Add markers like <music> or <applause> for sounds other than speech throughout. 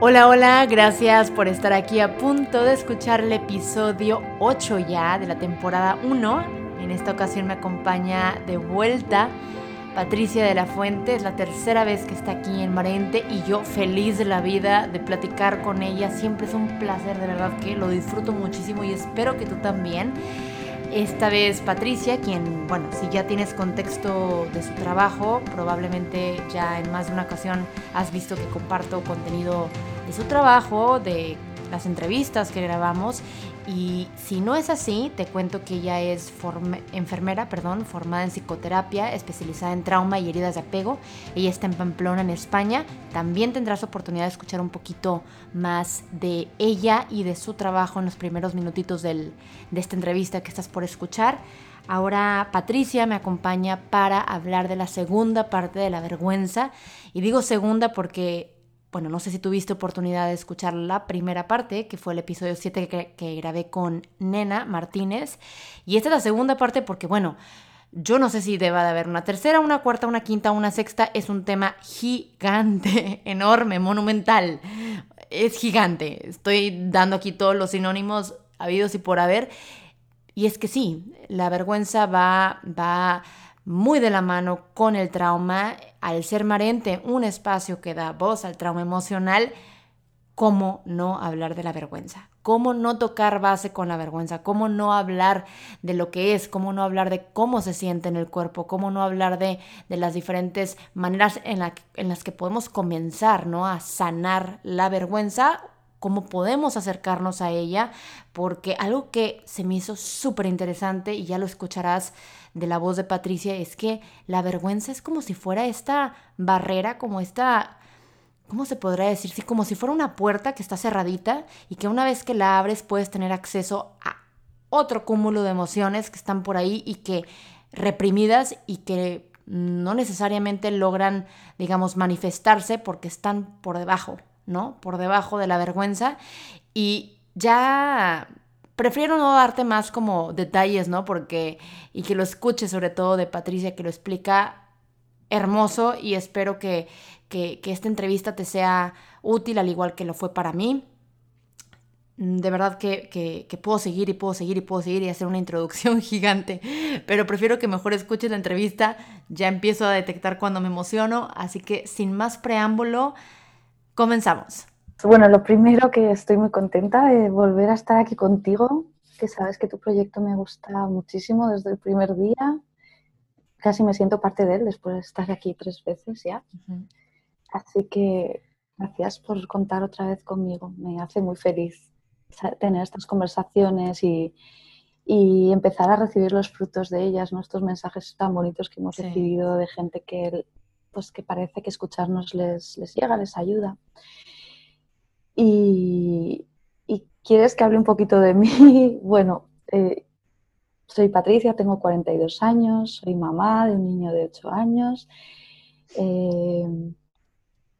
Hola, hola, gracias por estar aquí a punto de escuchar el episodio 8 ya de la temporada 1. En esta ocasión me acompaña de vuelta Patricia de la Fuente, es la tercera vez que está aquí en Marente y yo feliz de la vida de platicar con ella. Siempre es un placer, de verdad que lo disfruto muchísimo y espero que tú también. Esta vez Patricia, quien, bueno, si ya tienes contexto de su trabajo, probablemente ya en más de una ocasión has visto que comparto contenido de su trabajo, de las entrevistas que grabamos y si no es así, te cuento que ella es enfermera, perdón, formada en psicoterapia, especializada en trauma y heridas de apego. Ella está en Pamplona, en España. También tendrás oportunidad de escuchar un poquito más de ella y de su trabajo en los primeros minutitos de esta entrevista que estás por escuchar. Ahora Patricia me acompaña para hablar de la segunda parte de la vergüenza. Y digo segunda porque bueno, no sé si tuviste oportunidad de escuchar la primera parte, que fue el episodio 7 que, grabé con Nena Martínez. Y esta es la segunda parte porque, bueno, yo no sé si deba de haber una tercera, una cuarta, una quinta, una sexta. Es un tema gigante, <laughs> enorme, monumental. Es gigante. Estoy dando aquí todos los sinónimos habidos y por haber. Y es que sí, la vergüenza va, va muy de la mano con el trauma, al ser Marente un espacio que da voz al trauma emocional, ¿cómo no hablar de la vergüenza? ¿Cómo no tocar base con la vergüenza? ¿Cómo no hablar de lo que es? ¿Cómo no hablar de cómo se siente en el cuerpo? ¿Cómo no hablar de, las diferentes maneras en, en, las que podemos comenzar ¿no? a sanar la vergüenza? ¿Cómo podemos acercarnos a ella? Porque algo que se me hizo súper interesante y ya lo escucharás de la voz de Patricia es que la vergüenza es como si fuera esta barrera, como esta, ¿cómo se podrá decir? Sí, como si fuera una puerta que está cerradita y que una vez que la abres puedes tener acceso a otro cúmulo de emociones que están por ahí y que reprimidas y que no necesariamente logran, digamos, manifestarse porque están por debajo, ¿no? Por debajo de la vergüenza y ya prefiero no darte más como detalles, ¿no? Porque, y que lo escuches sobre todo de Patricia, que lo explica hermoso y espero que, que, esta entrevista te sea útil al igual que lo fue para mí. De verdad que, que, puedo seguir y puedo seguir y puedo seguir y hacer una introducción <laughs> gigante, pero prefiero que mejor escuches la entrevista. Ya empiezo a detectar cuando me emociono, así que sin más preámbulo, comenzamos. Bueno, lo primero que estoy muy contenta de volver a estar aquí contigo, que sabes que tu proyecto me gusta muchísimo desde el primer día. Casi me siento parte de él después de estar aquí tres veces ya. Así que gracias por contar otra vez conmigo. Me hace muy feliz tener estas conversaciones y, empezar a recibir los frutos de ellas, estos mensajes tan bonitos que hemos recibido de gente que, pues, que parece que escucharnos les, les llega, les ayuda. Y, quieres que hable un poquito de mí. <laughs> Bueno, eh, soy Patricia, tengo 42 años, soy mamá de un niño de 8 años. Eh,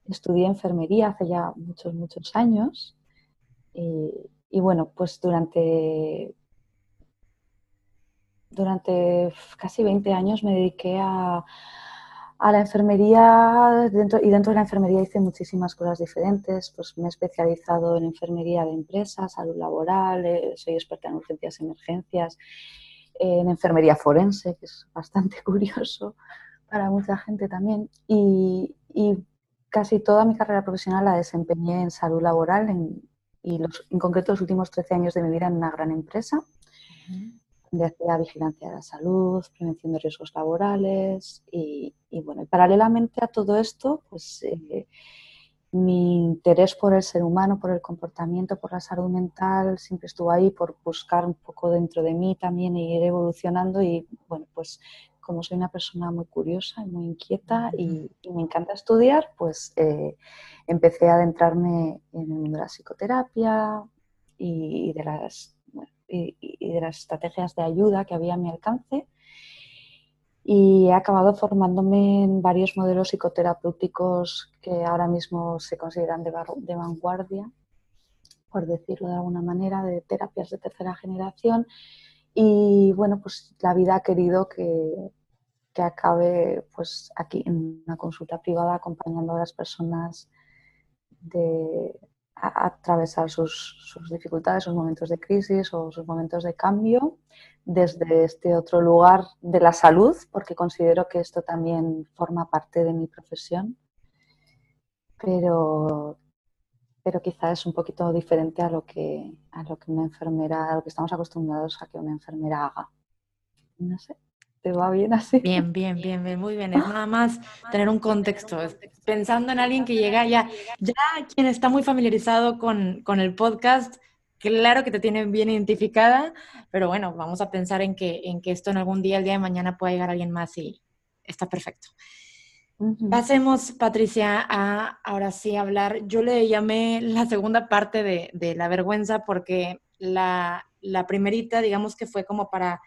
estudié enfermería hace ya muchos, muchos años. y bueno, pues durante, durante casi 20 años me dediqué a, a la enfermería dentro, y dentro de la enfermería hice muchísimas cosas diferentes. Pues me he especializado en enfermería de empresas, salud laboral, eh, soy experta en urgencias y emergencias, en enfermería forense, que es bastante <laughs> curioso para mucha gente también. Y, casi toda mi carrera profesional la desempeñé en salud laboral y los, en concreto los últimos 13 años de mi vida en una gran empresa de hacía vigilancia de la salud, prevención de riesgos laborales y, bueno, paralelamente a todo esto, pues eh, mi interés por el ser humano, por el comportamiento, por la salud mental, siempre estuvo ahí por buscar un poco dentro de mí también e ir evolucionando y bueno, pues como soy una persona muy curiosa y muy inquieta y, me encanta estudiar, pues eh, empecé a adentrarme en el mundo de la psicoterapia y de las y, de las estrategias de ayuda que había a mi alcance. Y he acabado formándome en varios modelos psicoterapéuticos que ahora mismo se consideran de, de vanguardia, por decirlo de alguna manera, de terapias de tercera generación. Y bueno, pues la vida ha querido que, que acabe pues aquí en una consulta privada acompañando a las personas atravesar sus, dificultades, sus momentos de crisis o sus momentos de cambio desde este otro lugar de la salud, porque considero que esto también forma parte de mi profesión, pero, pero quizá es un poquito diferente a lo, que, a lo que una enfermera, a lo que estamos acostumbrados a que una enfermera haga. No sé. ¿Te va bien así? Bien, bien, bien, bien, muy bien. Es nada más tener un contexto. Pensando en alguien que llega ya, ya quien está muy familiarizado con, con el podcast, claro que te tiene bien identificada, pero bueno, vamos a pensar en que, en que esto en algún día, el día de mañana, pueda llegar alguien más y está perfecto. Pasemos, Patricia, a ahora sí hablar. Yo le llamé la segunda parte de, de la vergüenza porque la, la primerita, digamos que fue como para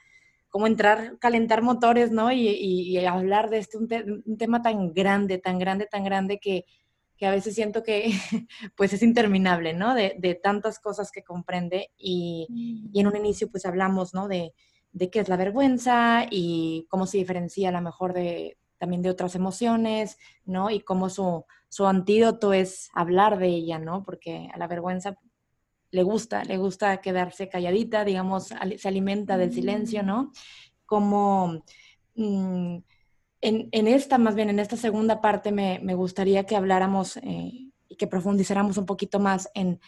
como entrar, calentar motores, ¿no? Y, hablar de este, un, tema tan grande, tan grande, tan grande que, a veces siento que <laughs> pues es interminable, ¿no? De, tantas cosas que comprende y, en un inicio pues hablamos, ¿no? De, qué es la vergüenza y cómo se diferencia a lo mejor de también de otras emociones, ¿no? Y cómo su, su antídoto es hablar de ella, ¿no? Porque a la vergüenza le gusta, le gusta quedarse calladita, digamos, se alimenta del silencio, ¿no? Mm. Como mm, en, esta, más bien en esta segunda parte, me, gustaría que habláramos eh, y que profundizáramos un poquito más en,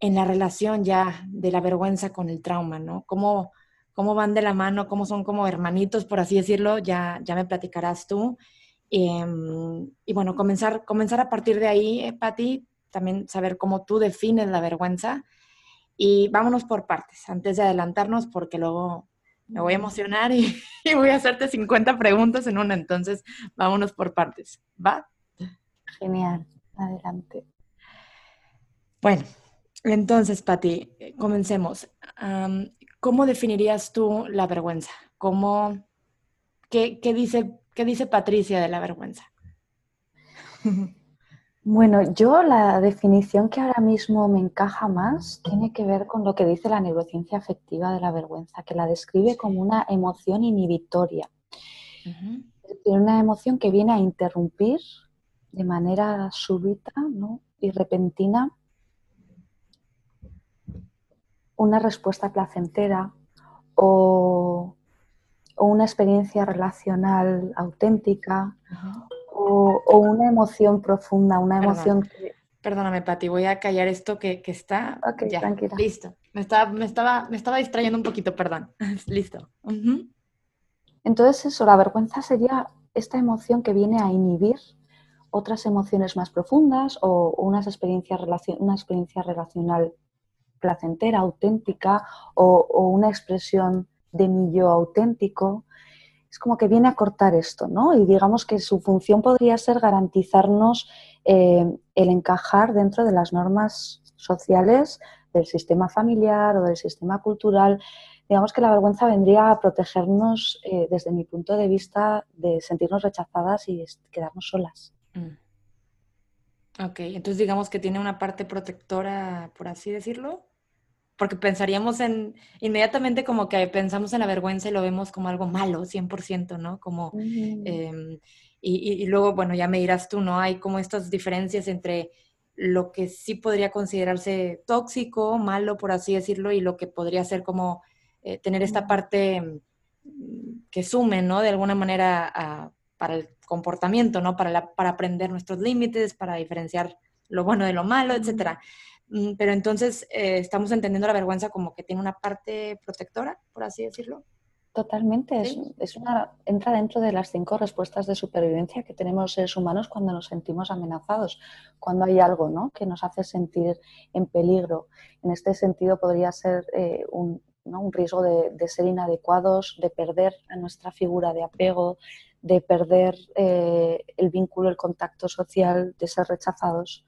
en la relación ya de la vergüenza con el trauma, ¿no? Cómo, cómo van de la mano, cómo son como hermanitos, por así decirlo, ya, ya me platicarás tú. Em, y bueno, comenzar, comenzar a partir de ahí, eh, Patti, también saber cómo tú defines la vergüenza. Y vámonos por partes, antes de adelantarnos, porque luego me voy a emocionar y, <laughs> voy a hacerte 50 preguntas en una. Entonces, vámonos por partes. ¿Va? Genial, adelante. Bueno, entonces, Pati, comencemos. ¿Cómo definirías tú la vergüenza? ¿Cómo, qué, qué, dice, ¿Qué dice Patricia de la vergüenza? <laughs> Bueno, yo la definición que ahora mismo me encaja más tiene que ver con lo que dice la neurociencia afectiva de la vergüenza, que la describe como una emoción inhibitoria. Una emoción que viene a interrumpir de manera súbita y repentina una respuesta placentera o, una experiencia relacional auténtica o, una emoción profunda, una emoción que... Perdóname, Pati, voy a callar esto que, está... Ok, tranquila. Listo. Me estaba, me, estaba, me estaba distrayendo un poquito, perdón. <laughs> Listo. Entonces eso, la vergüenza sería esta emoción que viene a inhibir otras emociones más profundas o unas experiencias una experiencia relacional placentera, auténtica o, o, una expresión de mi yo auténtico es como que viene a cortar esto, ¿no? Y digamos que su función podría ser garantizarnos eh, el encajar dentro de las normas sociales del sistema familiar o del sistema cultural. Digamos que la vergüenza vendría a protegernos, eh, desde mi punto de vista, de sentirnos rechazadas y quedarnos solas. Mm. Ok, entonces digamos que tiene una parte protectora, por así decirlo porque pensaríamos en, inmediatamente como que pensamos en la vergüenza y lo vemos como algo malo, 100%, ¿no? Como, em, y, luego, bueno, ya me dirás tú, ¿no? Hay como estas diferencias entre lo que sí podría considerarse tóxico, malo, por así decirlo, y lo que podría ser como eh, tener esta parte mm, que sume, ¿no? De alguna manera para el comportamiento, ¿no? Para, para aprender nuestros límites, para diferenciar lo bueno de lo malo, etcétera. Mm, pero entonces eh, estamos entendiendo la vergüenza como que tiene una parte protectora, por así decirlo. Totalmente, es, una, entra dentro de las cinco respuestas de supervivencia que tenemos los seres humanos cuando nos sentimos amenazados, cuando hay algo ¿no? que nos hace sentir en peligro. En este sentido podría ser eh, un, un, riesgo de, ser inadecuados, de perder a nuestra figura de apego, de perder eh, el vínculo, el contacto social, de ser rechazados.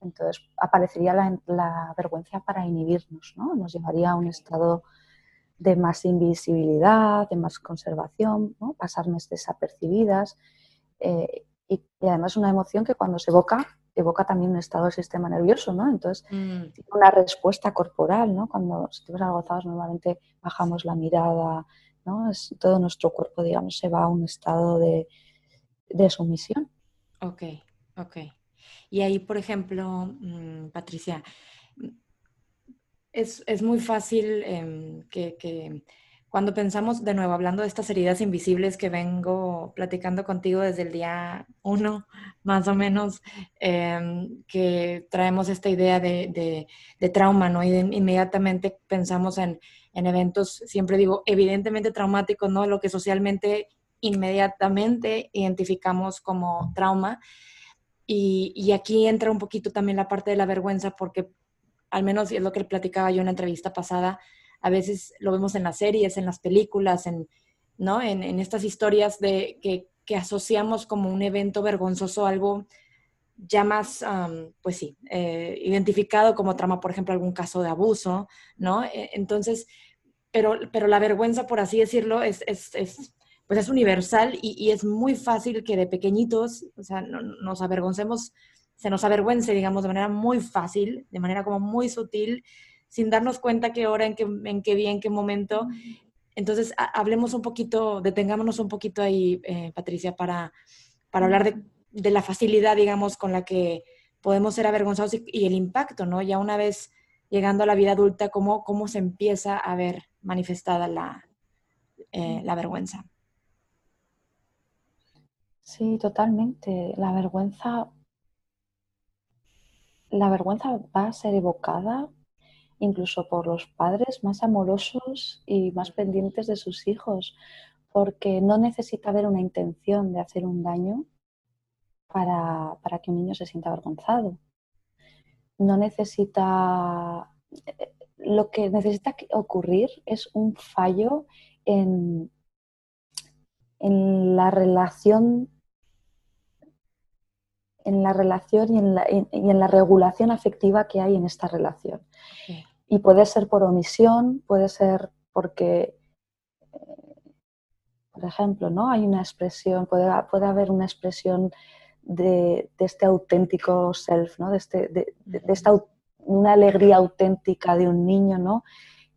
Entonces aparecería la, vergüenza para inhibirnos, ¿no? Nos llevaría a un estado de más invisibilidad, de más conservación, ¿no? pasarnos desapercibidas. Eh, y, además una emoción que cuando se evoca, evoca también un estado del sistema nervioso, ¿no? Entonces, mm. tiene una respuesta corporal, ¿no? Cuando estamos agotados normalmente bajamos la mirada, ¿no? Es, todo nuestro cuerpo, digamos, se va a un estado de, de sumisión. Ok, ok. Y ahí, por ejemplo, mm, Patricia, es, es muy fácil em, que, que, cuando pensamos, de nuevo, hablando de estas heridas invisibles que vengo platicando contigo desde el día uno, más o menos, em, que traemos esta idea de, de, trauma, ¿no? Y inmediatamente pensamos en, en eventos, siempre digo, evidentemente traumáticos, ¿no? Lo que socialmente inmediatamente identificamos como trauma. Y, y, aquí entra un poquito también la parte de la vergüenza, porque al menos es lo que platicaba yo en la entrevista pasada, a veces lo vemos en las series, en las películas, en, ¿no? en, estas historias de, que, que, asociamos como un evento vergonzoso, algo ya más, um, pues sí, eh, identificado como trama, por ejemplo, algún caso de abuso, ¿no? E, entonces, pero, pero la vergüenza, por así decirlo, es, es pues es universal y, es muy fácil que de pequeñitos, o sea, no, nos avergoncemos se nos avergüence, digamos, de manera muy fácil, de manera como muy sutil, sin darnos cuenta qué hora, en qué, en qué día, en qué momento. Entonces, hablemos un poquito, detengámonos un poquito ahí, eh, Patricia, para, para hablar de, la facilidad, digamos, con la que podemos ser avergonzados y, y, el impacto, ¿no? Ya una vez llegando a la vida adulta, cómo, cómo se empieza a ver manifestada la, eh, la vergüenza. Sí, totalmente. La vergüenza la vergüenza va a ser evocada incluso por los padres más amorosos y más pendientes de sus hijos, porque no necesita haber una intención de hacer un daño para, para que un niño se sienta avergonzado. No necesita... Lo que necesita ocurrir es un fallo en, en la relación en la relación y en la, en, y en la, regulación afectiva que hay en esta relación. Y puede ser por omisión, puede ser porque, eh, por ejemplo, ¿no? hay una expresión, puede, puede haber una expresión de, de, este auténtico self, ¿no? de, este, de, de esta una alegría auténtica de un niño, ¿no?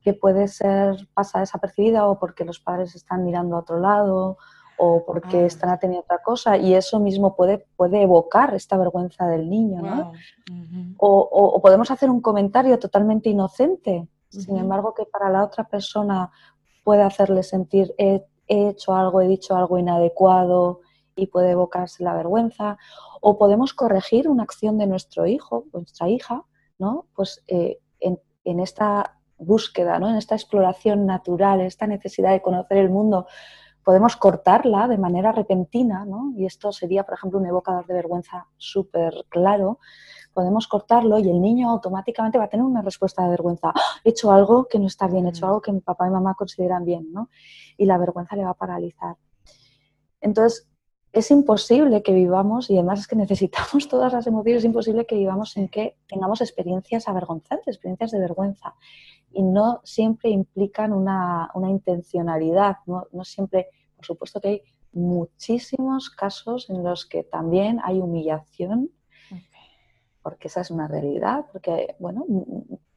que puede ser pasa desapercibida o porque los padres están mirando a otro lado o porque ah. están atendiendo otra cosa y eso mismo puede, puede evocar esta vergüenza del niño, ¿no? Uh -huh. o, o, o, podemos hacer un comentario totalmente inocente, uh -huh. sin embargo que para la otra persona puede hacerle sentir he, he, hecho algo, he dicho algo inadecuado y puede evocarse la vergüenza, o podemos corregir una acción de nuestro hijo, nuestra hija, ¿no? Pues eh, en, en esta búsqueda, ¿no? en esta exploración natural, esta necesidad de conocer el mundo, podemos cortarla de manera repentina, ¿no? y esto sería, por ejemplo, un evocador de vergüenza súper claro, podemos cortarlo y el niño automáticamente va a tener una respuesta de vergüenza. ¡Ah! He hecho algo que no está bien, he hecho algo que mi papá y mamá consideran bien, ¿no? Y la vergüenza le va a paralizar. Entonces, es imposible que vivamos, y además es que necesitamos <laughs> todas las emociones, es imposible que vivamos en que tengamos experiencias avergonzantes, experiencias de vergüenza. Y no siempre implican una, una intencionalidad, ¿no? no siempre, por supuesto que hay muchísimos casos en los que también hay humillación, porque esa es una realidad, porque, bueno,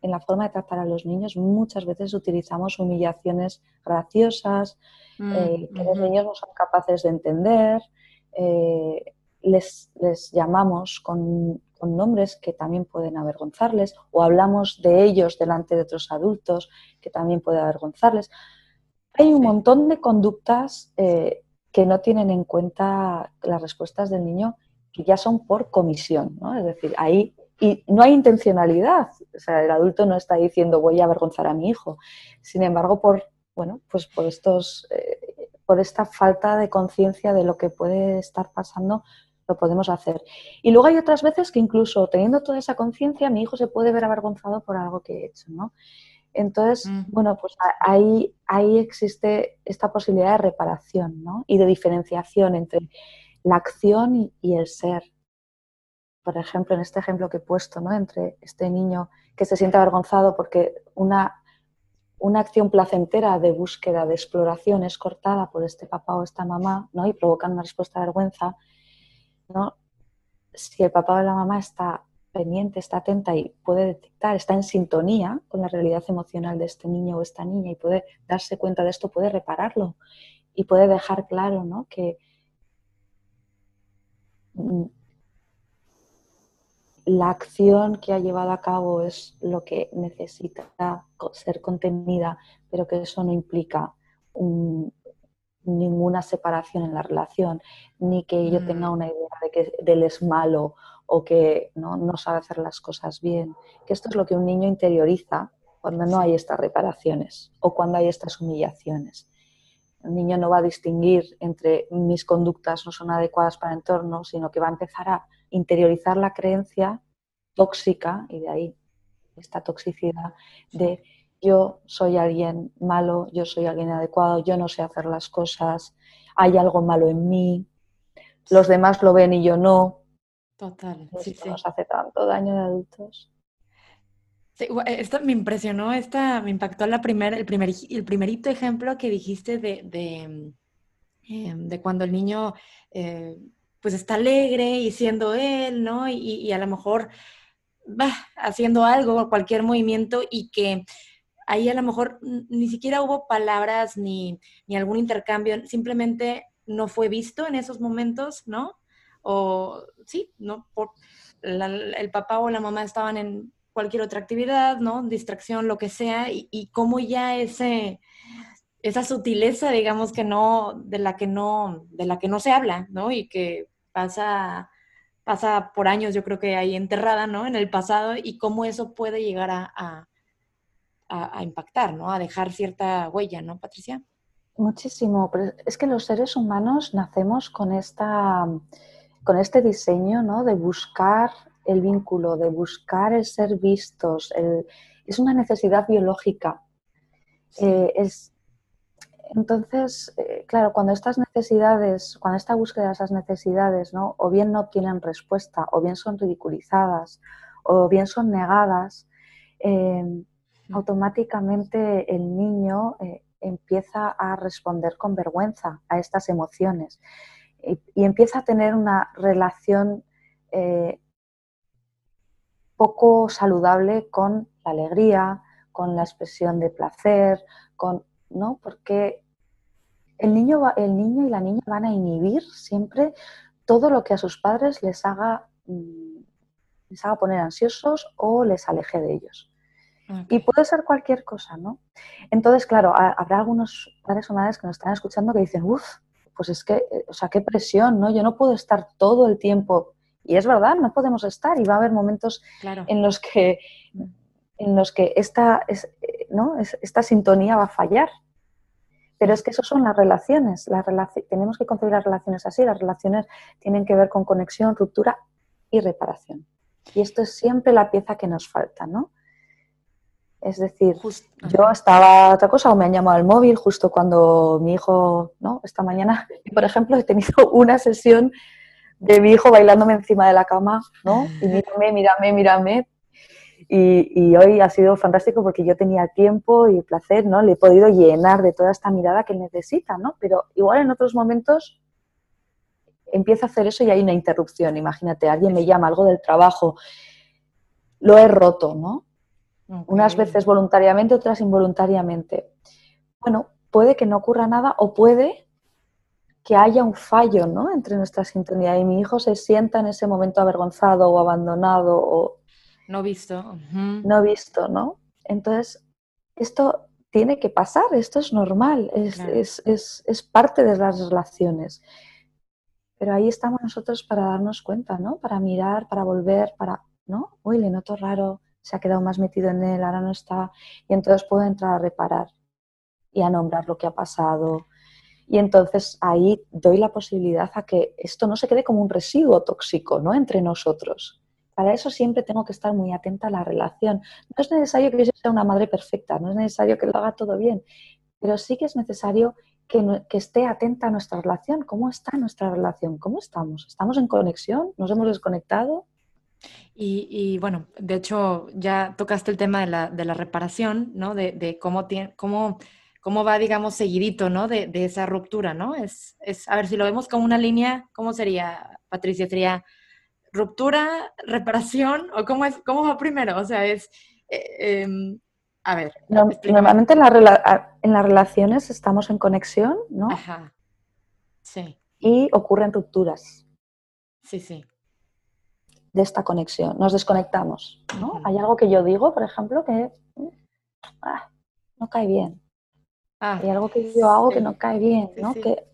en la forma de tratar a los niños muchas veces utilizamos humillaciones graciosas, mm, eh, que los niños no son capaces de entender, eh, les, les, llamamos con, con, nombres que también pueden avergonzarles o hablamos de ellos delante de otros adultos que también puede avergonzarles. Hay un montón de conductas eh, que no tienen en cuenta las respuestas del niño que ya son por comisión, ¿no? Es decir, ahí y no hay intencionalidad, o sea, el adulto no está diciendo voy a avergonzar a mi hijo. Sin embargo, por bueno, pues por estos eh, por esta falta de conciencia de lo que puede estar pasando, lo podemos hacer. Y luego hay otras veces que incluso teniendo toda esa conciencia, mi hijo se puede ver avergonzado por algo que he hecho, ¿no? Entonces, mm. bueno, pues ahí, ahí existe esta posibilidad de reparación, ¿no? Y de diferenciación entre la acción y, y el ser. Por ejemplo, en este ejemplo que he puesto, ¿no? Entre este niño que se siente avergonzado porque una una acción placentera de búsqueda, de exploración es cortada por este papá o esta mamá, ¿no? Y provocan una respuesta de vergüenza, Si el papá o la mamá está pendiente, está atenta y puede detectar, está en sintonía con la realidad emocional de este niño o esta niña y puede darse cuenta de esto, puede repararlo y puede dejar claro, ¿no? Que la acción que ha llevado a cabo es lo que necesita ser contenida, pero que eso no implica ninguna separación en la relación, ni que yo tenga mm. una idea de que él es malo o que ¿no? no sabe hacer las cosas bien. Que esto es lo que un niño interioriza cuando no hay estas reparaciones o cuando hay estas humillaciones. El niño no va a distinguir entre mis conductas no son adecuadas para el entorno, sino que va a empezar a interiorizar la creencia tóxica y de ahí esta toxicidad de yo soy alguien malo, yo soy alguien adecuado, yo no sé hacer las cosas, hay algo malo en mí, los demás lo ven y yo no. Total, sí, nos hace tanto daño de adultos. Sí, esto me impresionó, esta, me impactó la primer, el, primer, el primerito ejemplo que dijiste de, de, em, de cuando el niño eh, pues está alegre y siendo él, ¿no? Y, a lo mejor va haciendo algo, cualquier movimiento y que ahí a lo mejor ni siquiera hubo palabras ni, ni algún intercambio, simplemente no fue visto en esos momentos, ¿no? O sí, ¿no? Por, el papá o la mamá estaban en cualquier otra actividad, ¿no? Distracción, lo que sea, y, cómo ya ese, esa sutileza, digamos que no, de la que no, de la que no se habla, ¿no? Y que pasa, pasa por años, yo creo que ahí enterrada, ¿no? En el pasado y cómo eso puede llegar a, impactar, ¿no? A dejar cierta huella, ¿no, Patricia? Muchísimo, pero es que los seres humanos nacemos con esta con este diseño, ¿no? De buscar el vínculo, de buscar el ser vistos, es una necesidad biológica. Eh, es, entonces, eh, claro, cuando estas necesidades, cuando esta búsqueda de esas necesidades, ¿no? o bien no tienen respuesta, o bien son ridiculizadas, o bien son negadas, em, automáticamente el niño eh, empieza a responder con vergüenza a estas emociones y, empieza a tener una relación eh, poco saludable con la alegría, con la expresión de placer, con ¿no? Porque el niño, el niño y la niña van a inhibir siempre todo lo que a sus padres les haga, mm, les haga poner ansiosos o les aleje de ellos. Y puede ser cualquier cosa, ¿no? Entonces, claro, habrá algunos padres o madres que nos están escuchando que dicen, uff, pues es que, eh, o sea, qué presión, ¿no? Yo no puedo estar todo el tiempo. Y es verdad, no podemos estar y va a haber momentos en los que en los que esta, es, ¿no? esta sintonía va a fallar. Pero es que eso son las relaciones. Las tenemos que concebir las relaciones así. Las relaciones tienen que ver con conexión, ruptura y reparación. Y esto es siempre la pieza que nos falta, ¿no? Es decir, yo estaba otra cosa o me han llamado al móvil justo cuando mi hijo, ¿no? Esta mañana, <laughs> por ejemplo, he tenido una sesión de mi hijo bailándome encima de la cama, ¿no? Y mírame, mírame, mírame, y, hoy ha sido fantástico porque yo tenía tiempo y placer, ¿no? Le he podido llenar de toda esta mirada que necesita, ¿no? Pero igual en otros momentos empieza a hacer eso y hay una interrupción. Imagínate, alguien me llama algo del trabajo, lo he roto, ¿no? Unas veces voluntariamente, otras involuntariamente. Bueno, puede que no ocurra nada o puede que haya un fallo ¿no? entre nuestra sintonía y mi hijo se sienta en ese momento avergonzado o abandonado o no visto. No visto, ¿no? Entonces, esto tiene que pasar, esto es normal, es, parte de las relaciones. Pero ahí estamos nosotros para darnos cuenta, ¿no? Para mirar, para volver, para, ¿no? Uy, le noto raro, se ha quedado más metido en él, ahora no está. Y entonces puedo entrar a reparar y a nombrar lo que ha pasado. Y entonces ahí doy la posibilidad a que esto no se quede como un residuo tóxico, ¿no? Entre nosotros, para eso siempre tengo que estar muy atenta a la relación. No es necesario que yo sea una madre perfecta, no es necesario que lo haga todo bien, pero sí que es necesario que, esté atenta a nuestra relación. ¿Cómo está nuestra relación? ¿Cómo estamos? ¿Estamos en conexión? ¿Nos hemos desconectado? Y, bueno, de hecho ya tocaste el tema de la, reparación, ¿no? De, cómo, tiene, cómo, cómo va, digamos, seguidito, ¿no? De, esa ruptura, ¿no? Es, es, a ver, si lo vemos como una línea, ¿cómo sería, Patricia? Sería ruptura, reparación, o cómo, es, cómo va primero? O sea, es, eh, em, a ver. normalmente en, en, las relaciones estamos en conexión, ¿no? Ajá. Sí. Y ocurren rupturas. Sí, sí. De esta conexión, nos desconectamos. ¿no? Hay algo que yo digo, por ejemplo, que ah, no cae bien. Ah, Hay algo que yo hago que no cae bien, ¿no? Que,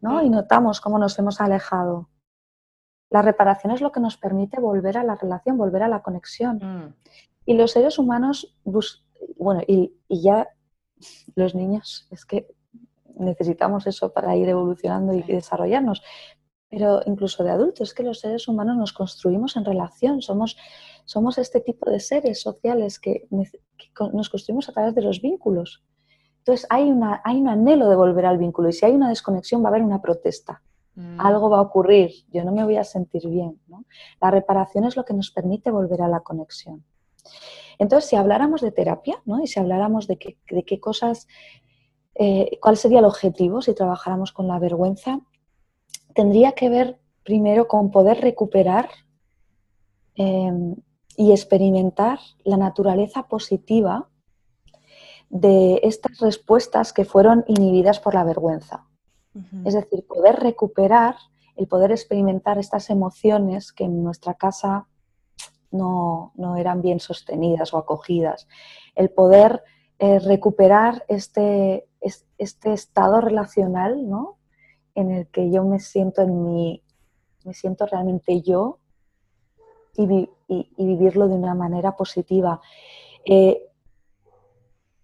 ¿no? Y notamos cómo nos hemos alejado. La reparación es lo que nos permite volver a la relación, volver a la conexión. Mm. Y los seres humanos, bueno, y, y, ya los niños, es que necesitamos eso para ir evolucionando y desarrollarnos. Pero incluso de adultos, es que los seres humanos nos construimos en relación, somos, somos este tipo de seres sociales que, nos construimos a través de los vínculos. Entonces hay, una, hay un anhelo de volver al vínculo y si hay una desconexión va a haber una protesta. Mm. Algo va a ocurrir, yo no me voy a sentir bien. La reparación es lo que nos permite volver a la conexión. Entonces, si habláramos de terapia ¿no? y si habláramos de, de qué cosas, eh, cuál sería el objetivo si trabajáramos con la vergüenza, tendría que ver primero con poder recuperar em, y experimentar la naturaleza positiva de estas respuestas que fueron inhibidas por la vergüenza. Es decir, poder recuperar, el poder experimentar estas emociones que en nuestra casa no, eran bien sostenidas o acogidas. El poder eh, recuperar este, este estado relacional ¿no? En el que yo me siento en mi, me siento realmente yo y, vivirlo de una manera positiva. Eh,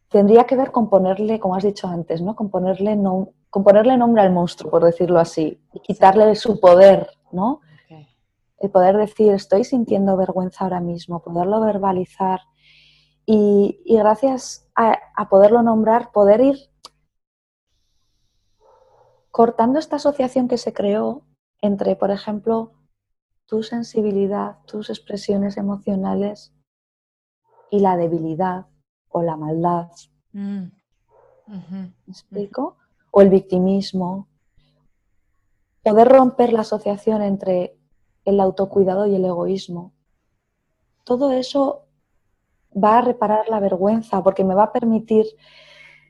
tendría que ver con ponerle, como has dicho antes, ¿no? con, ponerle nombre al monstruo, por decirlo así, y quitarle su poder, ¿no? El poder decir, estoy sintiendo vergüenza ahora mismo, poderlo verbalizar y, gracias a poderlo nombrar, poder ir cortando esta asociación que se creó entre, por ejemplo, tu sensibilidad, tus expresiones emocionales y la debilidad o la maldad. Mm. ¿Me explico? O el victimismo. Poder romper la asociación entre el autocuidado y el egoísmo. Todo eso va a reparar la vergüenza porque me va a permitir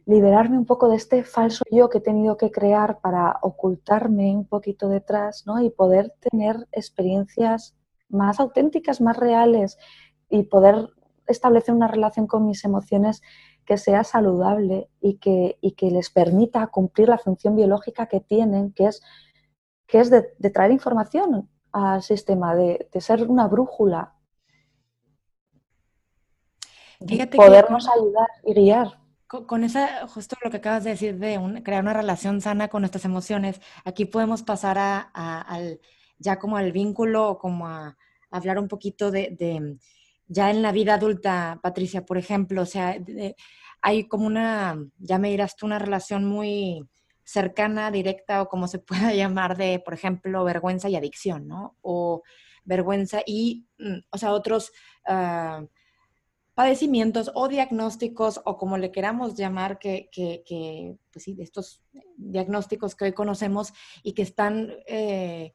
liberarme un poco de este falso yo que he tenido que crear para ocultarme un poquito detrás, ¿no? Y poder tener experiencias más auténticas, más reales y poder establecer una relación con mis emociones que sea saludable y que, que les permita cumplir la función biológica que tienen, que es, que es de, traer información al sistema, de, ser una brújula. podernos ayudar y guiar. Con, esa, justo lo que acabas de decir de crear una relación sana con nuestras emociones, aquí podemos pasar a, al, ya como al vínculo o como a, hablar un poquito de, ya en la vida adulta, Patricia, por ejemplo, o sea, hay como una, ya me dirás tú, una relación muy cercana, directa o como se <laughs> pueda llamar de, por ejemplo, vergüenza y adicción, ¿no? O vergüenza y, mm, o sea, otros... Ah, padecimientos o diagnósticos o como le queramos llamar, que, que, pues sí, de estos diagnósticos que hoy conocemos y que están eh,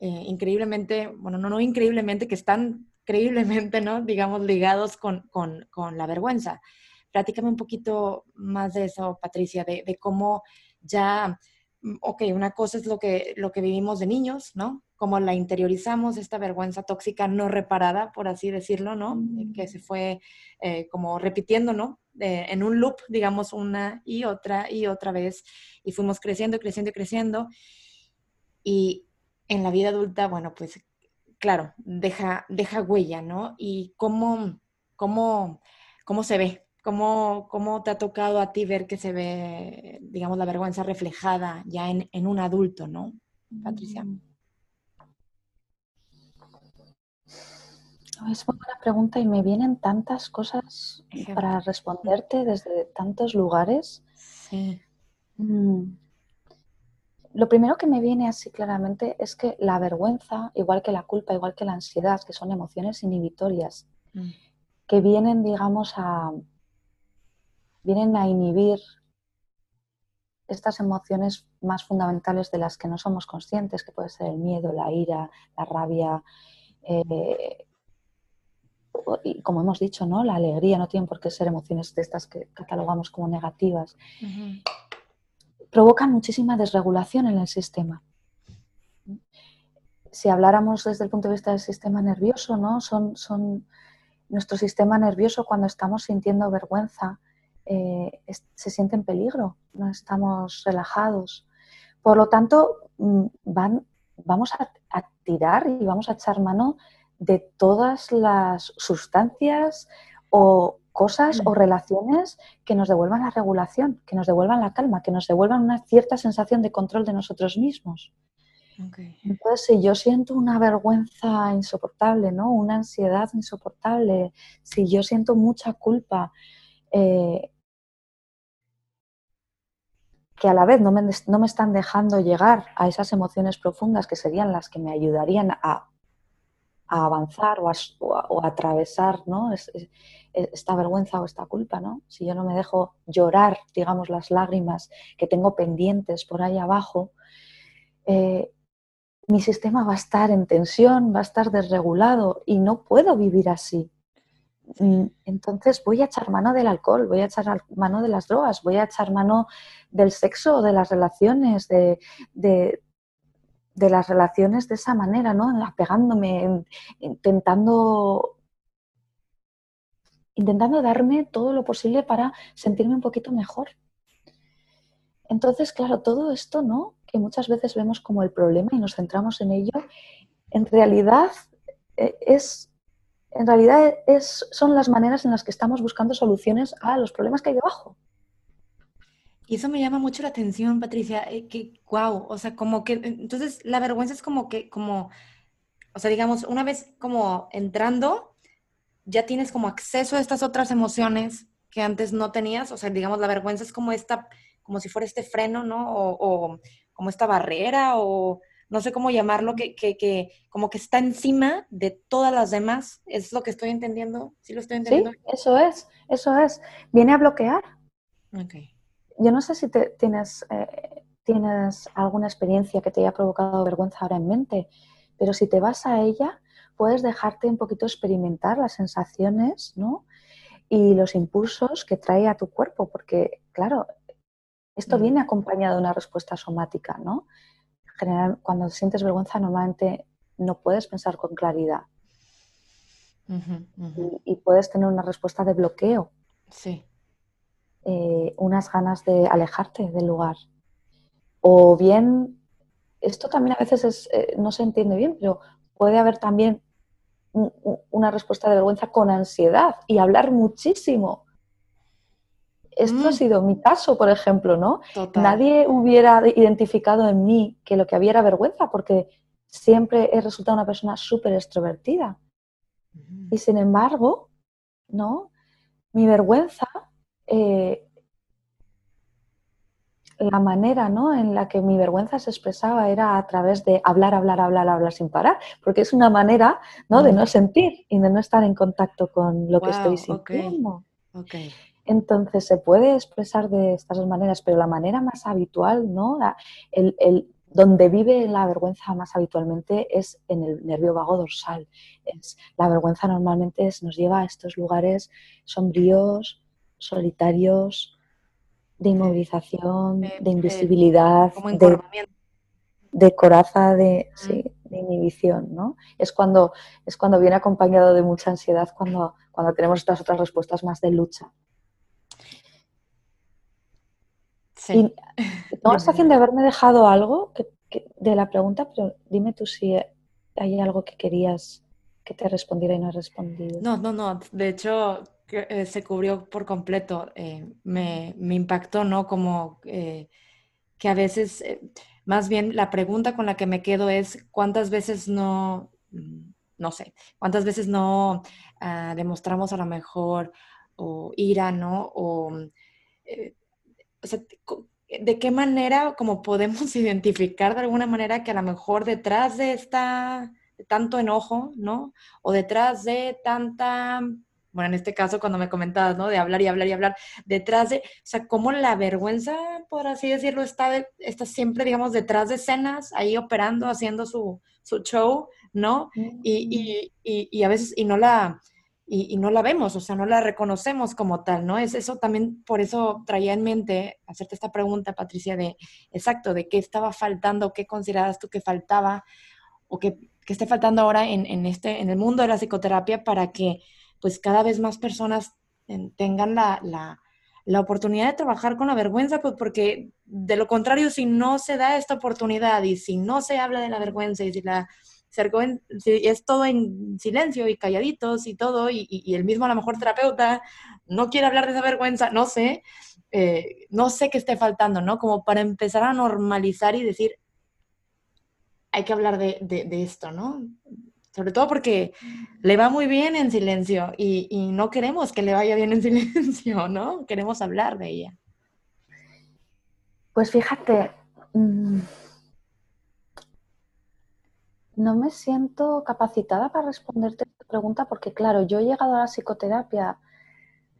eh, increíblemente, bueno, no, no increíblemente, que están creíblemente, ¿no? Digamos, ligados con, con, con la vergüenza. Platícame un poquito más de eso, Patricia, de, de cómo ya, mm, ok, una cosa es lo que, lo que vivimos de niños, ¿no? Como la interiorizamos, esta vergüenza tóxica no reparada, por así decirlo, ¿no? Mm. Que se fue eh, como repitiendo, ¿no? en un loop, digamos, una y otra y otra vez, y fuimos creciendo, creciendo y creciendo. Y en la vida adulta, bueno, pues claro, deja, deja huella, ¿no? Y cómo, cómo, cómo se ve, ¿Cómo, ¿Cómo, te ha tocado a ti ver que se ve, digamos, la vergüenza reflejada ya en, en un adulto, ¿no, Patricia? Mm. Es una buena pregunta y me vienen tantas cosas para responderte desde tantos lugares. Mm. Lo primero que me viene así claramente es que la vergüenza, igual que la culpa, igual que la ansiedad, que son emociones inhibitorias, mm. que vienen, digamos, a vienen a inhibir estas emociones más fundamentales de las que no somos conscientes, que puede ser el miedo, la ira, la rabia, eh, como hemos dicho, ¿no? La alegría no tiene por qué ser emociones de estas que catalogamos como negativas. Provocan muchísima desregulación en el sistema. si habláramos desde el punto de vista del sistema nervioso, ¿no? Son, son nuestro sistema nervioso cuando estamos sintiendo vergüenza eh, se siente en peligro, no estamos relajados. Por lo tanto, mm, van, vamos a, tirar y vamos a echar mano de todas las sustancias o cosas o mm. relaciones que nos devuelvan la regulación, que nos devuelvan la calma, que nos devuelvan una cierta sensación de control de nosotros mismos. Entonces, si yo siento una vergüenza insoportable, ¿no? una ansiedad insoportable, si yo siento mucha culpa, eh, que a la vez no me, no me, están dejando llegar a esas emociones profundas que serían las que me ayudarían a, a avanzar o a, atravesar ¿no? esta vergüenza o esta culpa. ¿no? Si yo no me dejo llorar, digamos, las lágrimas que tengo pendientes por ahí abajo, eh, mi sistema va a estar en tensión, va a estar desregulado y no puedo vivir así. Mm, entonces voy a echar mano del alcohol, voy a echar mano de las drogas, voy a echar mano del sexo, de las relaciones, de, las relaciones de esa manera, ¿no? Apegándome, intentando, intentando darme todo lo posible para sentirme un poquito mejor. Entonces, claro, todo esto, ¿no? Que muchas veces vemos como el problema y nos centramos en ello, en realidad eh, es en realidad es, son las maneras en las que estamos buscando soluciones a los problemas que hay debajo. Y eso me llama mucho la atención, Patricia, eh, que wow, o sea, como que, entonces la vergüenza es como que, como, o sea, digamos, una vez como entrando, ya tienes como acceso a estas otras emociones que antes no tenías, o sea, digamos, la vergüenza es como esta, como si fuera este freno, ¿no? O, o como esta barrera, o no sé cómo llamarlo, que, que, como que está encima de todas las demás. ¿Es lo que estoy entendiendo? ¿Sí lo estoy entendiendo? Sí, eso es, eso es. Viene a bloquear. Yo no sé si te, tienes, eh, tienes alguna experiencia que te haya provocado vergüenza ahora en mente, pero si te vas a ella, puedes dejarte un poquito experimentar las sensaciones, ¿no? Y los impulsos que trae a tu cuerpo, porque, claro, esto mm. viene acompañado de una respuesta somática, ¿no? general, cuando sientes vergüenza normalmente no puedes pensar con claridad. Y, puedes tener una respuesta de bloqueo. Sí. Eh, unas ganas de alejarte del lugar. O bien, esto también a veces eh, no se entiende bien, pero puede haber también una respuesta de vergüenza con ansiedad y hablar muchísimo esto ha mm. sido mi caso, por ejemplo, ¿no? Nadie hubiera identificado en mí que lo que había era vergüenza, porque siempre he resultado una persona súper extrovertida. Y sin embargo, ¿no? Mi vergüenza, eh, la manera ¿no? en la que mi vergüenza se expresaba era a través de hablar, hablar, hablar, hablar sin parar, porque es una manera ¿no? de mm. no sentir y de no estar en contacto con lo que estoy sintiendo. Entonces se puede expresar de estas dos maneras, pero la manera más habitual, ¿no? El, donde vive la vergüenza más habitualmente es en el nervio vago dorsal. Es, la vergüenza normalmente nos lleva a estos lugares sombríos, solitarios, de inmovilización, de invisibilidad, de, de, coraza, de, de inhibición. ¿no? Es, cuando, es cuando viene acompañado de mucha ansiedad, cuando, cuando tenemos estas otras respuestas más de lucha. Sí. <laughs> no es fácil de haberme dejado algo de la pregunta, pero dime tú si hay algo que querías que te respondiera y no he respondido. No, no, no. De hecho, eh, se cubrió por completo. Eh, me, impactó, ¿no? Como eh, que a veces, más bien la pregunta con la que me quedo es cuántas veces no, mm, no sé, cuántas veces no ah, demostramos a lo mejor o ira, ¿no? O o sea, ¿de qué manera como podemos <laughs> identificar de alguna manera que a lo mejor detrás de esta, tanto enojo, ¿no? O detrás de tanta, bueno, en este caso cuando me comentabas, ¿no? De hablar y hablar y hablar, detrás de, o sea, cómo la vergüenza, por así decirlo, está, está siempre, digamos, detrás de escenas, ahí operando, haciendo su, su show, ¿no? y, y, y a veces, y no la y, no la vemos, o sea, no la reconocemos como tal, ¿no? Es eso también, por eso traía en mente hacerte esta pregunta, Patricia, de exacto, de qué estaba faltando, qué considerabas tú que faltaba, o que, esté faltando ahora en, este, en el mundo de la psicoterapia para que pues cada vez más personas tengan la, la, oportunidad de trabajar con la vergüenza, pues porque de lo contrario, si no se da esta oportunidad y si no se habla de la vergüenza y si la es todo en silencio y calladitos y todo, y, el mismo a lo mejor terapeuta no quiere hablar de esa vergüenza, no sé, eh, no sé qué esté faltando, ¿no? Como para empezar a normalizar y decir, hay que hablar de, esto, ¿no? Sobre todo porque le va muy bien en silencio y, no queremos que le vaya bien en <laughs> silencio, ¿no? Queremos hablar de ella. Pues fíjate, mm, no me siento capacitada para responderte esta pregunta porque, claro, yo he llegado a la psicoterapia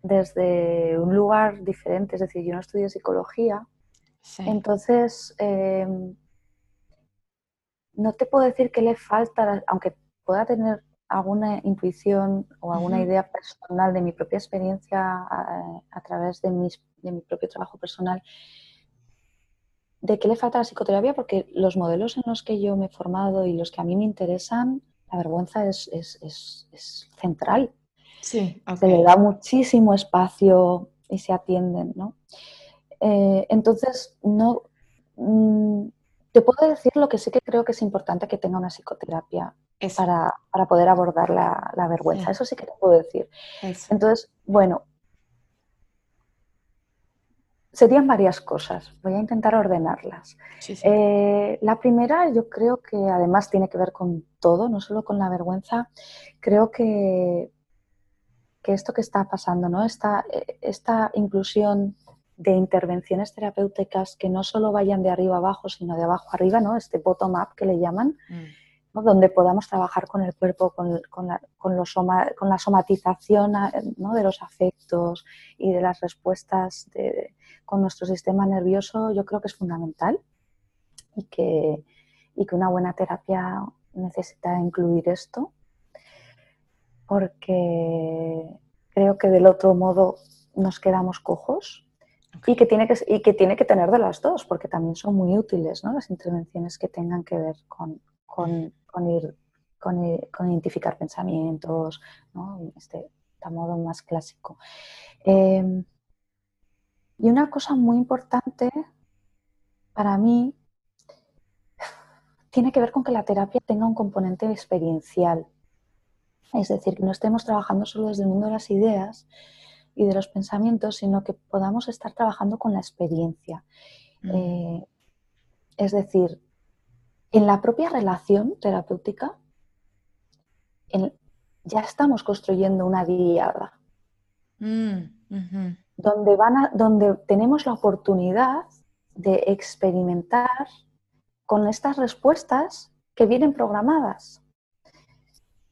desde un lugar diferente, es decir, yo no estudio psicología. Entonces, em, no te puedo decir que le falta, aunque pueda tener alguna intuición o alguna idea personal de mi propia experiencia a, través de, de mi propio trabajo personal, de qué le falta a la psicoterapia, porque los modelos en los que yo me he formado y los que a mí me interesan, la vergüenza es, central. Sí, Se le da muchísimo espacio y se atienden, ¿no? Eh, entonces, no mm, te puedo decir lo que sí que creo que es importante que tenga una psicoterapia para, poder abordar la, vergüenza. Eso sí que te puedo decir. Entonces, bueno, serían varias cosas. Voy a intentar ordenarlas. Eh, la primera, yo creo que además tiene que ver con todo, no solo con la vergüenza. Creo que, que esto que está pasando, ¿no? esta, esta inclusión de intervenciones terapéuticas que no solo vayan de arriba abajo, sino de abajo arriba, ¿no? este bottom-up que le llaman. Mm donde podamos trabajar con el cuerpo, con, la, con, la somatización de los afectos y de las respuestas con nuestro sistema nervioso, yo creo que es fundamental y que, y que una buena terapia necesita incluir esto, porque creo que del otro modo nos quedamos cojos y que, tiene que, y que tiene que tener de las dos, porque también son muy útiles ¿no? las intervenciones que tengan que ver con, con, con, ir, con, identificar pensamientos, ¿no? este, modo más clásico. Em, y una cosa muy importante para mí tiene que ver con que la terapia tenga un componente experiencial. Es decir, que no estemos trabajando solo desde el mundo de las ideas y de los pensamientos, sino que podamos estar trabajando con la experiencia. Mm. Eh, es decir, en la propia relación terapéutica ya estamos construyendo una diada mm, donde, van donde tenemos la oportunidad de experimentar con estas respuestas que vienen programadas.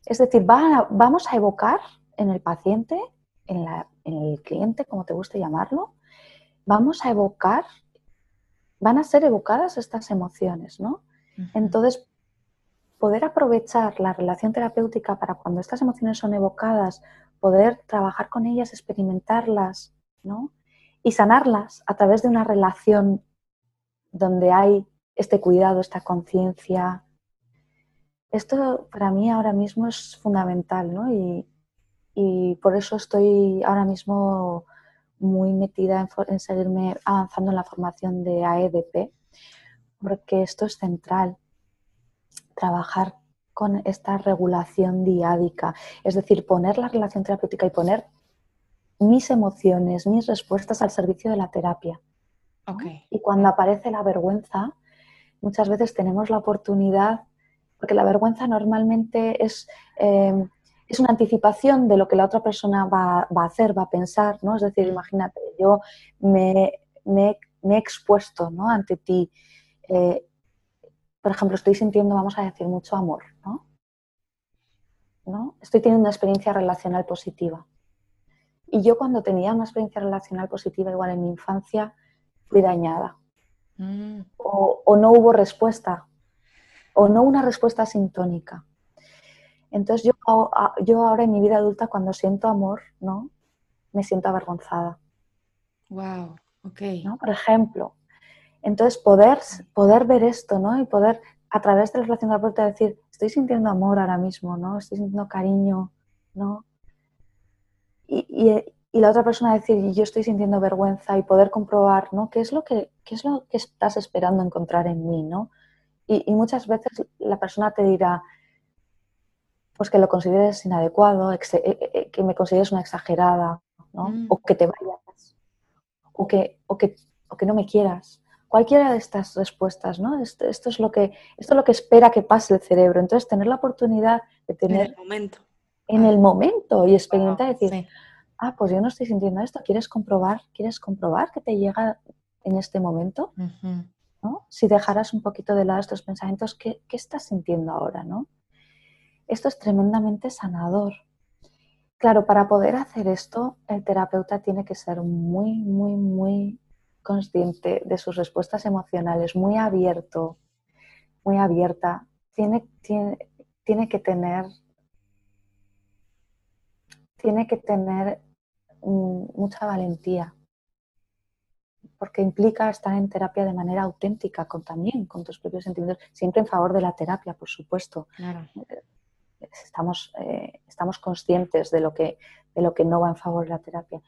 Es decir, vamos a evocar en el paciente, en, en el cliente, como te guste llamarlo, vamos a evocar, van a ser evocadas estas emociones, ¿no? Entonces, poder aprovechar la relación terapéutica para cuando estas emociones son evocadas, poder trabajar con ellas, experimentarlas, ¿no? Y sanarlas a través de una relación donde hay este cuidado, esta conciencia. Esto para mí ahora mismo es fundamental, ¿no? Y, por eso estoy ahora mismo muy metida en, en seguirme avanzando en la formación de AEDP, porque esto es central, trabajar con esta regulación diádica, es decir, poner la relación terapéutica y poner mis emociones, mis respuestas al servicio de la terapia. Y cuando aparece la vergüenza, muchas veces tenemos la oportunidad, porque la vergüenza normalmente es, eh, es una anticipación de lo que la otra persona va, a hacer, va a pensar, ¿no? Es decir, imagínate, yo me, me, me he expuesto ¿no? ante ti, eh, por ejemplo, estoy sintiendo, vamos a decir, mucho amor, ¿no? ¿no? Estoy teniendo una experiencia relacional positiva. Y yo cuando tenía una experiencia relacional positiva, igual en mi infancia, fui dañada. Mm. O, no hubo respuesta, o no una respuesta sintónica. Entonces yo, yo ahora en mi vida adulta, cuando siento amor, ¿no? Me siento avergonzada. Wow, ok. ¿no? Por ejemplo, entonces, poder, poder ver esto, ¿no? Y poder, a través de la relación terapéutica, decir, estoy sintiendo amor ahora mismo, ¿no? Estoy sintiendo cariño, ¿no? Y, la otra persona decir, yo estoy sintiendo vergüenza y poder comprobar, ¿no? ¿Qué es lo que, es lo que estás esperando encontrar en mí, ¿no? Y, muchas veces la persona te dirá, pues que lo consideres inadecuado, eh, eh, que me consideres una exagerada, ¿no? Mm. O que te vayas, o que, o que, o que no me quieras, cualquiera de estas respuestas, ¿no? Esto, es lo que, esto es lo que espera que pase el cerebro. Entonces, tener la oportunidad de tener... En el momento. En el momento y experimentar, decir, ah, pues yo no estoy sintiendo esto, ¿quieres comprobar? ¿Quieres comprobar que te llega en este momento? ¿no? Si dejaras un poquito de lado estos pensamientos, ¿qué, ¿qué estás sintiendo ahora, no? Esto es tremendamente sanador. Claro, para poder hacer esto, el terapeuta tiene que ser muy, muy, muy consciente de sus respuestas emocionales, muy abierto, muy abierta, tiene, tiene, tiene que tener tiene que tener mm, mucha valentía, porque implica estar en terapia de manera auténtica, con, también con tus propios sentimientos, siempre en favor de la terapia, por supuesto. Estamos, eh, estamos conscientes de lo, que, de lo que no va en favor de la terapia.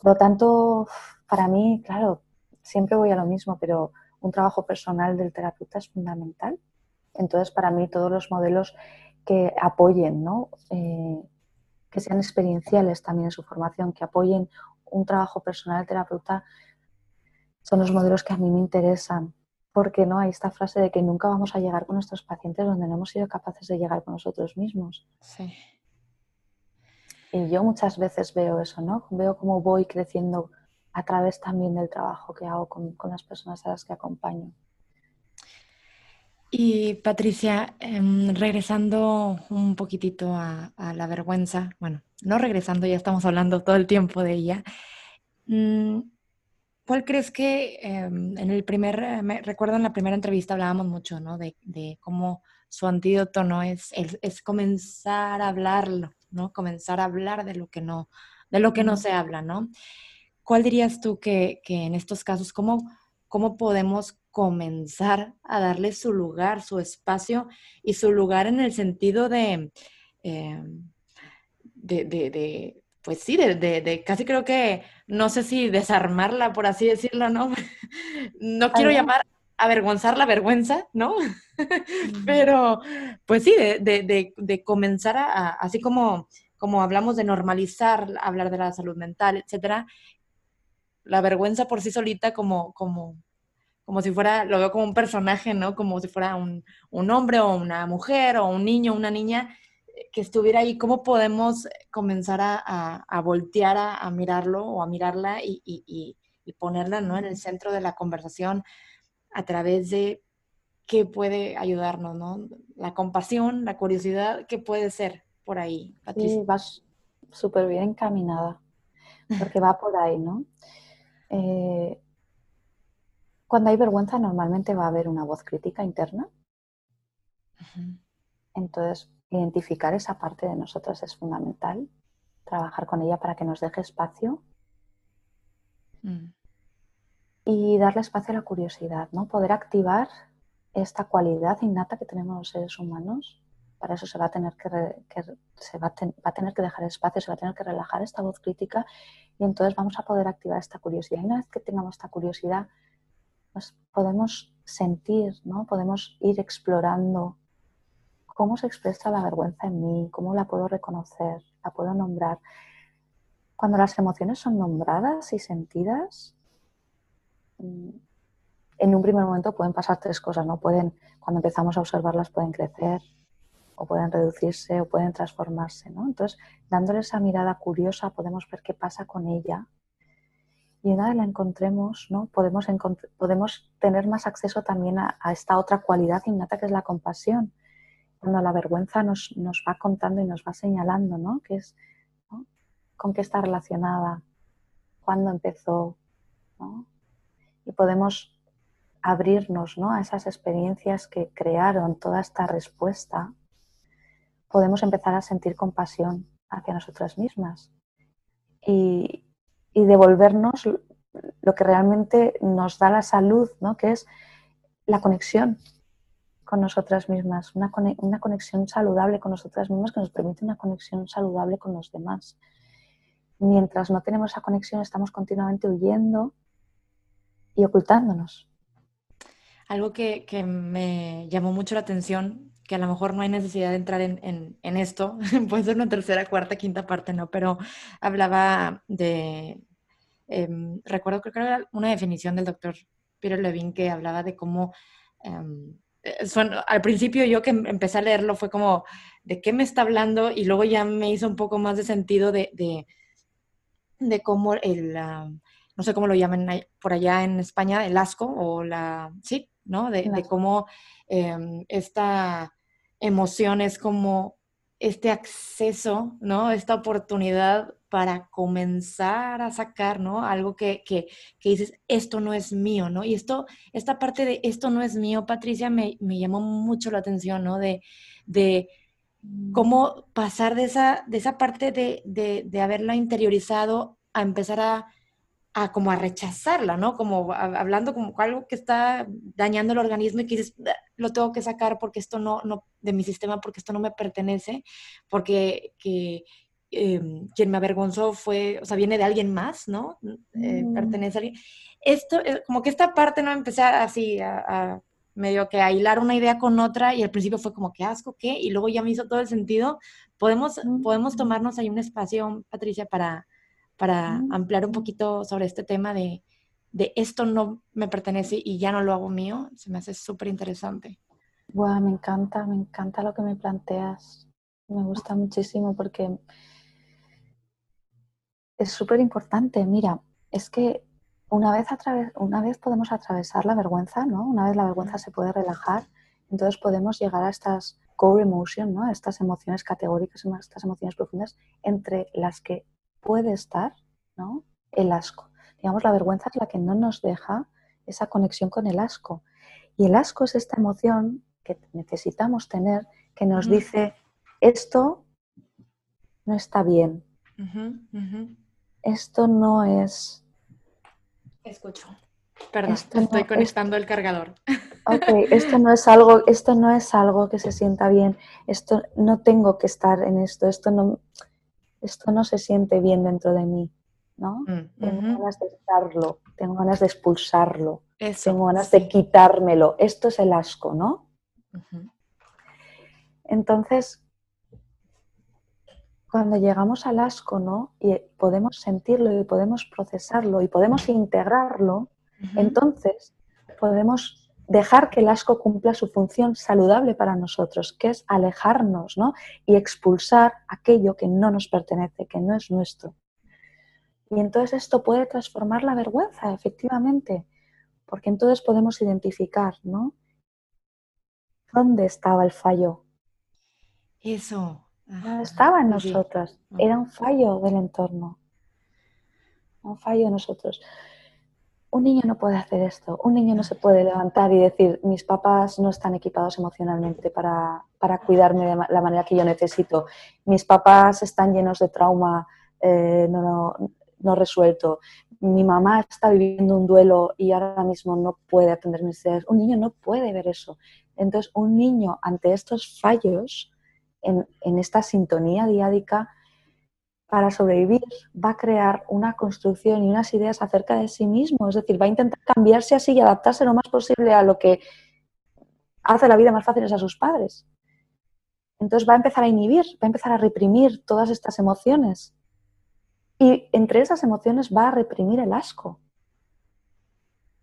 Por lo tanto, para mí, claro, siempre voy a lo mismo, pero un trabajo personal del terapeuta es fundamental. Entonces, para mí, todos los modelos que apoyen, ¿no? Eh, que sean experienciales también en su formación, que apoyen un trabajo personal del terapeuta, son los modelos que a mí me interesan. Porque no hay esta frase de que nunca vamos a llegar con nuestros pacientes donde no hemos sido capaces de llegar con nosotros mismos. Sí. Y yo muchas veces veo eso, ¿no? Veo cómo voy creciendo a través también del trabajo que hago con, las personas a las que acompaño. Y Patricia, em, regresando un poquitito a, la vergüenza, bueno, no regresando, ya estamos hablando todo el tiempo de ella. Mm, ¿Cuál crees que em, en el primer, eh, me recuerdo en la primera entrevista hablábamos mucho, ¿no? De, cómo su antídoto no es, es, comenzar a hablarlo, ¿no? Comenzar a hablar de lo que no, de lo que no se habla, ¿no? ¿Cuál dirías tú que, en estos casos, cómo, cómo podemos comenzar a darle su lugar, su espacio y su lugar en el sentido de, em, de, pues sí, de, casi creo que, no sé si desarmarla, por así decirlo, ¿no? <laughs> no quiero llamar avergonzar la vergüenza, ¿no? <laughs> Pero, pues sí, de, comenzar a, así como, como hablamos de normalizar, hablar de la salud mental, etcétera, la vergüenza por sí solita como, como, como si fuera, lo veo como un personaje, ¿no? Como si fuera un, hombre o una mujer o un niño, una niña eh, que estuviera ahí. ¿Cómo podemos comenzar a, voltear a, mirarlo o a mirarla y, ponerla, ¿no? En el centro de la conversación a través de qué puede ayudarnos, ¿no? La compasión, la curiosidad, ¿qué puede ser por ahí, Patricia? Sí, vas súper bien encaminada, porque va por ahí, ¿no? Eh, cuando hay vergüenza normalmente va a haber una voz crítica interna. Entonces, identificar esa parte de nosotros es fundamental, trabajar con ella para que nos deje espacio mm. y darle espacio a la curiosidad, ¿no? Poder activar esta cualidad innata que tenemos los seres humanos. Para eso se va a tener que, se va a tener que dejar espacio, se va a tener que relajar esta voz crítica y entonces vamos a poder activar esta curiosidad. Y una vez que tengamos esta curiosidad, pues podemos sentir, ¿no? Podemos ir explorando cómo se expresa la vergüenza en mí, cómo la puedo reconocer, la puedo nombrar. Cuando las emociones son nombradas y sentidas, mm, en un primer momento pueden pasar tres cosas, ¿no? Pueden, cuando empezamos a observarlas, pueden crecer, o pueden reducirse o pueden transformarse. ¿no? Entonces, dándole esa mirada curiosa, podemos ver qué pasa con ella. Y una vez la encontremos, ¿no? podemos, tener más acceso también a, esta otra cualidad innata que es la compasión. Cuando la vergüenza nos, va contando y nos va señalando, ¿no? ¿Qué es, ¿Con qué está relacionada? ¿Cuándo empezó? Y podemos abrirnos ¿no? a esas experiencias que crearon toda esta respuesta podemos empezar a sentir compasión hacia nosotras mismas y, devolvernos lo que realmente nos da la salud, ¿no? que es la conexión con nosotras mismas, una, conexión saludable con nosotras mismas que nos permite una conexión saludable con los demás. Mientras no tenemos esa conexión estamos continuamente huyendo y ocultándonos. Algo que me llamó mucho la atención, que a lo mejor no hay necesidad de entrar en, en, en esto, <laughs> puede ser una tercera, cuarta, quinta parte, ¿no? Pero hablaba de, eh, recuerdo creo que era una definición del doctor Peter Levine que hablaba de cómo eh, al principio yo que em, empecé a leerlo fue como, ¿de qué me está hablando? Y luego ya me hizo un poco más de sentido de, de, de cómo el, no sé cómo lo llaman por allá en España, el asco o la, sí, ¿no? De, de cómo eh, esta emoción es como este acceso, ¿no? Esta oportunidad para comenzar a sacar, ¿no? Algo que, que, que, dices, esto no es mío, ¿no? Y esto, esta parte de esto no es mío, Patricia, me, me llamó mucho la atención, ¿no? De, de cómo pasar de esa, de esa parte de, de, de haberla interiorizado a empezar a, a como a rechazarla, ¿no? Como hablando como algo que está dañando el organismo y que dices, lo tengo que sacar porque esto no, no, de mi sistema, porque esto no me pertenece, porque que, eh, quien me avergonzó fue, o sea, viene de alguien más, ¿no? Eh, mm. Pertenece a alguien. Esto, eh, como que esta parte, ¿no? Empecé así a, a, medio que a hilar una idea con otra y al principio fue como, qué asco, ¿qué? Y luego ya me hizo todo el sentido. Podemos, mm. podemos tomarnos ahí un espacio, Patricia, para para ampliar un poquito sobre este tema de, de, esto no me pertenece y ya no lo hago mío, se me hace súper interesante. Wow, me encanta, me encanta lo que me planteas. Me gusta muchísimo porque es súper importante. Mira, es que una vez, una vez podemos atravesar la vergüenza, ¿no? Una vez la vergüenza se puede relajar, entonces podemos llegar a estas core emotion, ¿no? Estas emociones categóricas, estas emociones profundas, entre las que puede estar ¿no? el asco. Digamos, la vergüenza es la que no nos deja esa conexión con el asco. Y el asco es esta emoción que necesitamos tener que nos dice, esto no está bien. Esto no es... Escucho. Perdón, estoy conectando el cargador. Ok, <laughs> esto no es algo, esto no es algo que se sienta bien. Esto no tengo que estar en esto. Esto no, esto no se siente bien dentro de mí, ¿no? Mm, tengo ganas de estarlo, tengo ganas de expulsarlo, tengo ganas de quitármelo. Esto es el asco, ¿no? Entonces, cuando llegamos al asco, ¿no? Y podemos sentirlo y podemos procesarlo y podemos integrarlo, entonces podemos dejar que el asco cumpla su función saludable para nosotros, que es alejarnos ¿no? y expulsar aquello que no nos pertenece, que no es nuestro. Y entonces esto puede transformar la vergüenza, efectivamente, porque entonces podemos identificar, ¿no? ¿Dónde estaba el fallo? Eso. No estaba en nosotras, era un fallo del entorno, un fallo de nosotros un niño no puede hacer esto, un niño no se puede levantar y decir, mis papás no están equipados emocionalmente para, cuidarme de la manera que yo necesito, mis papás están llenos de trauma eh, no, no, resuelto, mi mamá está viviendo un duelo y ahora mismo no puede atender mis necesidades. Un niño no puede ver eso. Entonces, un niño ante estos fallos en, en esta sintonía diádica, para sobrevivir, va a crear una construcción y unas ideas acerca de sí mismo. Es decir, va a intentar cambiarse así y adaptarse lo más posible a lo que hace la vida más fácil a sus padres. Entonces va a empezar a inhibir, va a empezar a reprimir todas estas emociones. Y entre esas emociones va a reprimir el asco.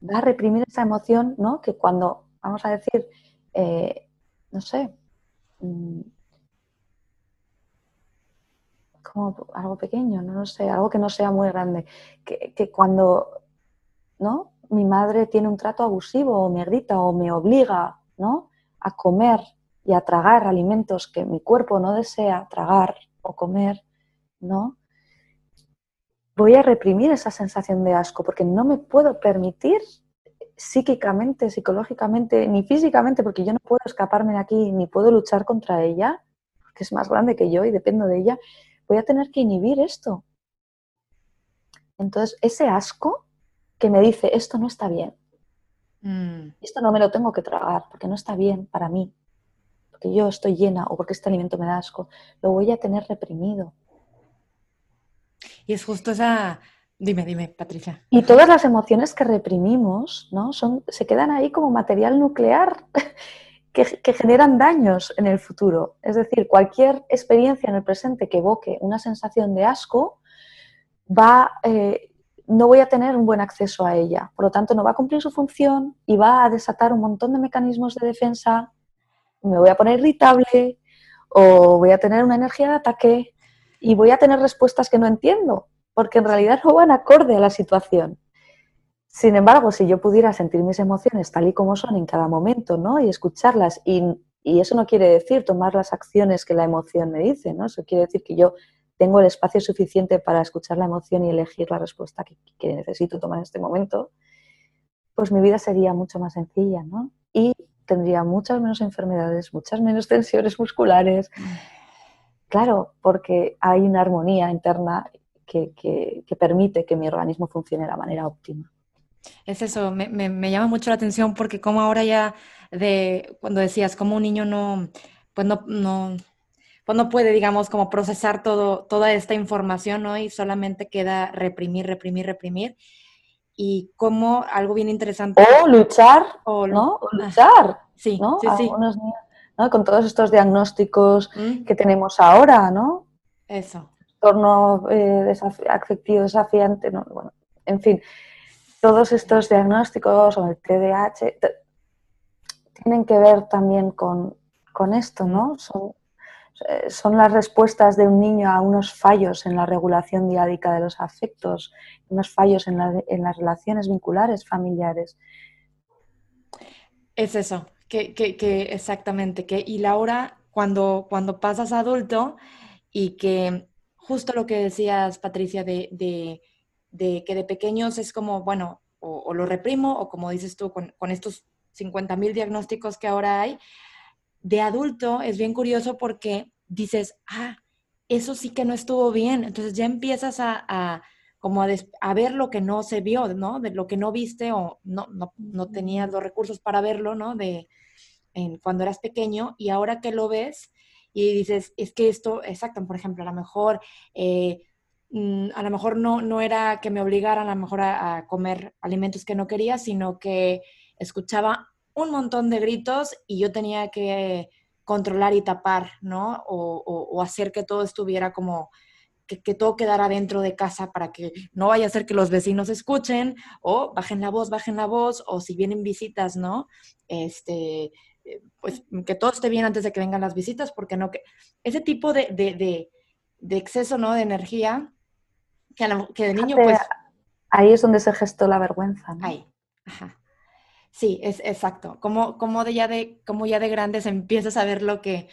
Va a reprimir esa emoción, ¿no? Que cuando, vamos a decir, eh, no sé, mm, como algo pequeño, no, sé, algo que no sea muy grande. Que, cuando ¿no? mi madre tiene un trato abusivo o me grita o me obliga ¿no? a comer y a tragar alimentos que mi cuerpo no desea tragar o comer, ¿no? Voy a reprimir esa sensación de asco porque no me puedo permitir psíquicamente, psicológicamente, ni físicamente, porque yo no puedo escaparme de aquí, ni puedo luchar contra ella, que es más grande que yo y dependo de ella, voy a tener que inhibir esto. Entonces, ese asco que me dice, esto no está bien, Mm. Esto no me lo tengo que tragar porque no está bien para mí, porque yo estoy llena o porque este alimento me da asco. Lo voy a tener reprimido. Y es justo esa... Dime, dime, Patricia. Y todas las emociones que reprimimos, ¿no? Son, se quedan ahí como material nuclear <laughs> que, generan daños en el futuro. Es decir, cualquier experiencia en el presente que evoque una sensación de asco, va, eh, no voy a tener un buen acceso a ella. Por lo tanto, no va a cumplir su función y va a desatar un montón de mecanismos de defensa. Me voy a poner irritable o voy a tener una energía de ataque y voy a tener respuestas que no entiendo, porque en realidad no van acorde a la situación. Sin embargo, si yo pudiera sentir mis emociones tal y como son en cada momento, ¿no? Y escucharlas, y, eso no quiere decir tomar las acciones que la emoción me dice, ¿no? Eso quiere decir que yo tengo el espacio suficiente para escuchar la emoción y elegir la respuesta que, que necesito tomar en este momento, pues mi vida sería mucho más sencilla, ¿no? Y tendría muchas menos enfermedades, muchas menos tensiones musculares, Claro, porque hay una armonía interna que, permite que mi organismo funcione de la manera óptima. Es eso, me, llama mucho la atención porque como ahora ya de cuando decías como un niño no, pues no, no, pues no puede, digamos, como procesar todo, toda esta información, ¿no? Y solamente queda reprimir, reprimir, reprimir. Y como algo bien interesante. O luchar, o, ¿no? O luchar. Sí, ¿no? sí, sí. Con todos estos diagnósticos mm. que tenemos ahora, ¿no? Eso. Torno eh, afectivo desafiante, ¿no? bueno, en fin, todos estos diagnósticos o el TDAH tienen que ver también con, esto, ¿no? Son, eh, son las respuestas de un niño a unos fallos en la regulación diádica de los afectos, unos fallos en, en las relaciones vinculares familiares. Es eso, que, que, que exactamente, que y Laura, cuando, cuando pasas adulto y que justo lo que decías, Patricia, de, de que de pequeños es como, bueno, o, lo reprimo, o como dices tú, con, con estos 50 mil diagnósticos que ahora hay, de adulto es bien curioso porque dices, ah, eso sí que no estuvo bien. Entonces ya empiezas a como a, ver lo que no se vio, ¿no? De lo que no viste o no, no, no tenías los recursos para verlo, ¿no? De en, cuando eras pequeño y ahora que lo ves y dices, es que esto, exacto, por ejemplo, a lo mejor, eh, mm, a lo mejor no, no era que me obligaran a lo mejor a, comer alimentos que no quería, sino que escuchaba un montón de gritos y yo tenía que controlar y tapar, ¿no? O, hacer que todo estuviera como que, todo quedara dentro de casa para que no vaya a ser que los vecinos escuchen o bajen la voz, bajen la voz, o si vienen visitas, ¿no? Este, eh, pues que todo esté bien antes de que vengan las visitas, porque no que ese tipo de, de, de, exceso, ¿no? De energía, que, que de niño, pues... Ahí es donde se gestó la vergüenza, ¿no? Ahí, ajá. Sí, es exacto. Como, como, de ya de, como ya de grandes empiezas a ver lo que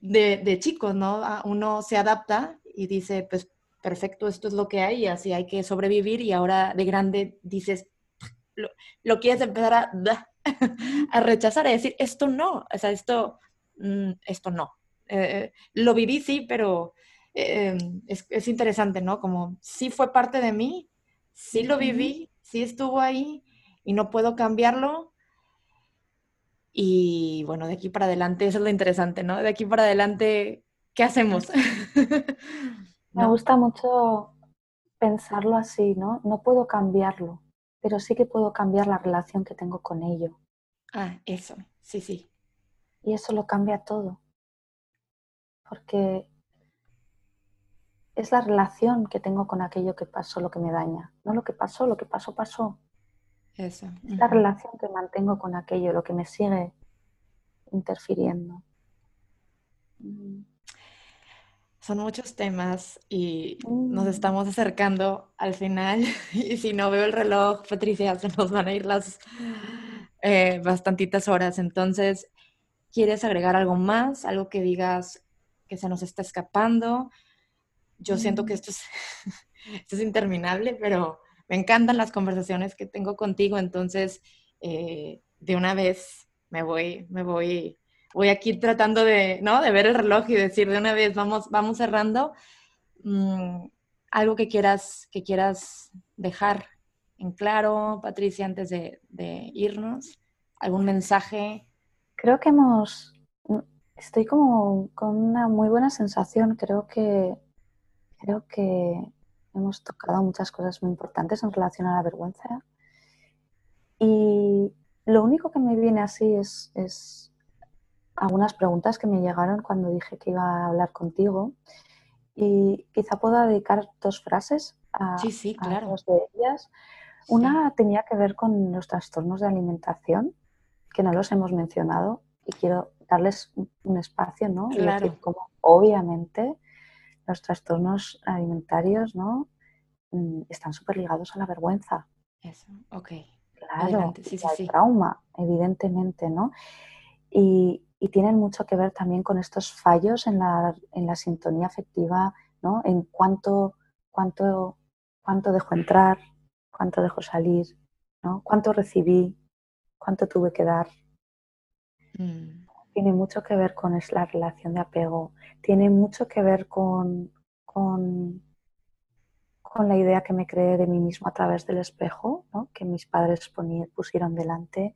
de, de chicos, ¿no? Uno se adapta y dice, pues perfecto, esto es lo que hay así hay que sobrevivir y ahora de grande dices, lo, quieres empezar a, <laughs> a, rechazar, a decir, esto no, o sea, esto, mm, esto no. Eh, lo viví, sí, pero eh, es, interesante, ¿no? Como sí fue parte de mí, sí lo viví, sí estuvo ahí y no puedo cambiarlo. Y bueno, de aquí para adelante, eso es lo interesante, ¿no? De aquí para adelante ¿qué hacemos? <laughs> Me gusta mucho pensarlo así, ¿no? No puedo cambiarlo, pero sí que puedo cambiar la relación que tengo con ello. Ah, eso, sí, sí. Y eso lo cambia todo. Porque es la relación que tengo con aquello que pasó lo que me daña. No lo que pasó, lo que pasó, pasó. Eso. Es la relación que mantengo con aquello, lo que me sigue interfiriendo. Mm son muchos temas y nos mm. estamos acercando al final. <laughs> Y si no veo el reloj, Patricia, se nos van a ir las eh, bastantitas horas. Entonces, ¿quieres agregar algo más? Algo que digas que se nos está escapando. Yo siento que mm. esto es, <laughs> esto es interminable, pero me encantan las conversaciones que tengo contigo. Entonces, eh, de una vez me voy, me voy voy aquí tratando de, ¿no? De ver el reloj y decir de una vez, vamos, vamos cerrando. Mm, algo que quieras, que quieras dejar en claro, Patricia, antes de, irnos? ¿Algún mensaje? Creo que hemos, estoy como con una muy buena sensación. Creo que, creo que hemos tocado muchas cosas muy importantes en relación a la vergüenza. Y lo único que me viene así es, es algunas preguntas que me llegaron cuando dije que iba a hablar contigo. Y quizá pueda dedicar dos frases a, sí, sí, claro. dos de ellas. Una tenía que ver con los trastornos de alimentación, que no los hemos mencionado y quiero darles un espacio, ¿no? Claro. como obviamente los trastornos alimentarios, ¿no? Mm, están súper ligados a la vergüenza. Eso, ok. Claro, sí, sí, al trauma, evidentemente, ¿no? Y, y, tienen mucho que ver también con estos fallos en la, en la sintonía afectiva, ¿no? En cuánto, cuánto, cuánto dejo entrar, cuánto dejo salir, ¿no? Cuánto recibí, cuánto tuve que dar. Mm. Tiene mucho que ver con la relación de apego, tiene mucho que ver con, con, con la idea que me creé de mí mismo a través del espejo, ¿no? que mis padres pusieron delante.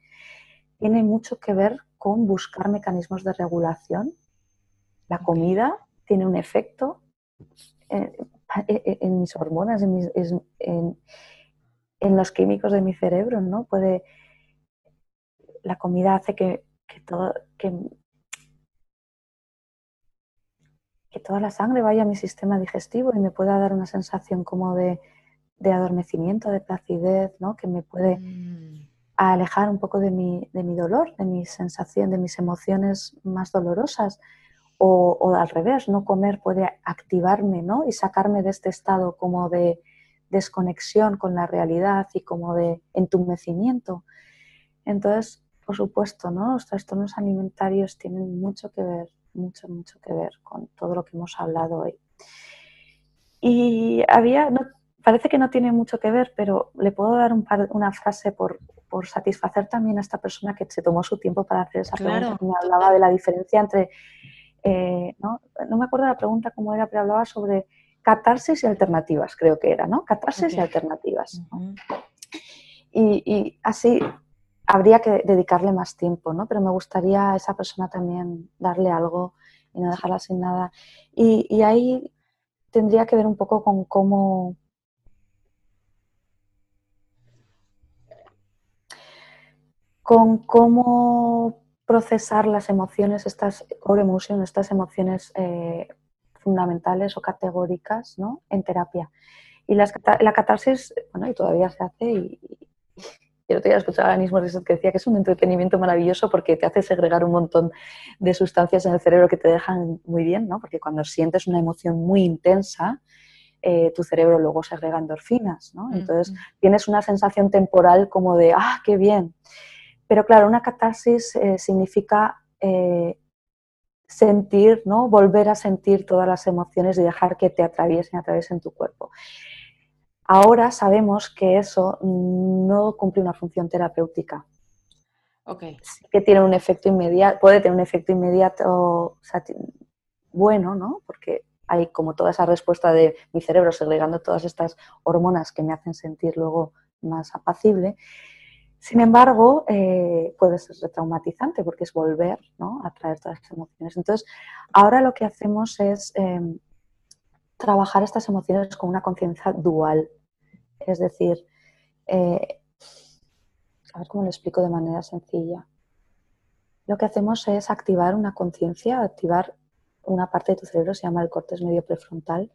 Tiene mucho que ver con buscar mecanismos de regulación. La comida tiene un efecto en, en, mis hormonas, en, mis, en, en los químicos de mi cerebro, ¿no? Puede, la comida hace que, todo, que, que, toda la sangre vaya a mi sistema digestivo y me pueda dar una sensación como de, adormecimiento, de placidez, ¿no? Que me puede mm. alejar un poco de mi, de mi dolor, de mi sensación, de mis emociones más dolorosas. O, o, al revés, no comer puede activarme ¿no? y sacarme de este estado como de, desconexión con la realidad y como de entumecimiento. Entonces, por supuesto, ¿no? los trastornos alimentarios tienen mucho que ver, mucho, mucho que ver con todo lo que hemos hablado hoy. Y había, parece que no tiene mucho que ver, pero le puedo dar un una frase por, por, satisfacer también a esta persona que se tomó su tiempo para hacer esa pregunta, me hablaba de la diferencia entre, eh, ¿no? no me acuerdo la pregunta cómo era, pero hablaba sobre catarsis y alternativas, creo que era, ¿no? Catarsis y alternativas. y, así habría que dedicarle más tiempo, ¿no? Pero me gustaría a esa persona también darle algo y no dejarla sin nada. Y, ahí tendría que ver un poco con cómo... con cómo procesar las emociones, estas estas emociones eh, fundamentales o categóricas ¿no? en terapia. Y la catarsis, bueno, todavía se hace y, yo te escuchar a Anismo que decía que es un entretenimiento maravilloso porque te hace segregar un montón de sustancias en el cerebro que te dejan muy bien, ¿no? Porque cuando sientes una emoción muy intensa, eh, tu cerebro luego segrega endorfinas, ¿no? Entonces tienes una sensación temporal como de, ah, qué bien. Pero claro, una catarsis eh, significa eh, sentir, ¿no? Volver a sentir todas las emociones y dejar que te atraviesen, atraviesen tu cuerpo. Ahora sabemos que eso no cumple una función terapéutica. Okay. que tiene un efecto inmediato, puede tener un efecto inmediato bueno, ¿no? Porque hay como toda esa respuesta de mi cerebro segregando todas estas hormonas que me hacen sentir luego más apacible. Sin embargo, eh, puede ser retraumatizante porque es volver a traer todas estas emociones. Entonces, ahora lo que hacemos es em, trabajar estas emociones con una conciencia dual. Es decir, eh, a ver cómo lo explico de manera sencilla. Lo que hacemos es activar una conciencia, activar una parte de tu cerebro, se llama el cortes medio prefrontal,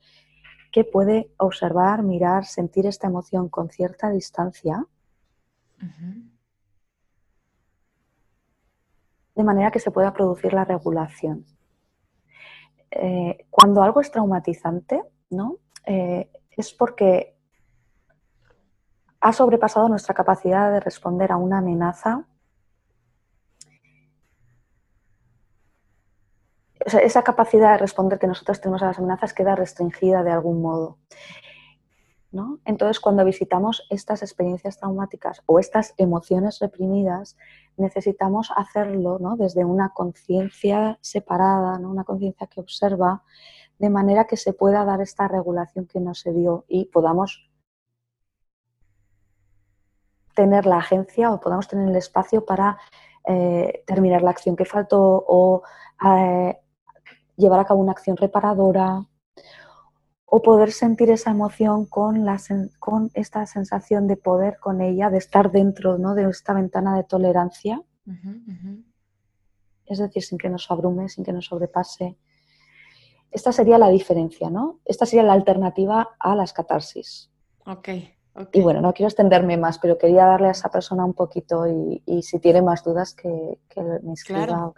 que puede observar, mirar, sentir esta emoción con cierta distancia de manera que se pueda producir la regulación. Eh, cuando algo es traumatizante, ¿no? Eh, es porque ha sobrepasado nuestra capacidad de responder a una amenaza. esa capacidad de responder que nosotros tenemos a las amenazas queda restringida de algún modo. Entonces, cuando visitamos estas experiencias traumáticas o estas emociones reprimidas, necesitamos hacerlo desde una conciencia separada, una conciencia que observa, de manera que se pueda dar esta regulación que no se dio y podamos tener la agencia o podamos tener el espacio para eh, terminar la acción que faltó o eh, llevar a cabo una acción reparadora o poder sentir esa emoción con, la, con esta sensación de poder con ella, de estar dentro ¿no? de esta ventana de tolerancia. Es decir, sin que nos abrume, sin que nos sobrepase. Esta sería la diferencia, ¿no? Esta sería la alternativa a las catarsis. Ok. Y bueno, no quiero extenderme más, pero quería darle a esa persona un poquito y, si tiene más dudas que, me escriba. Claro,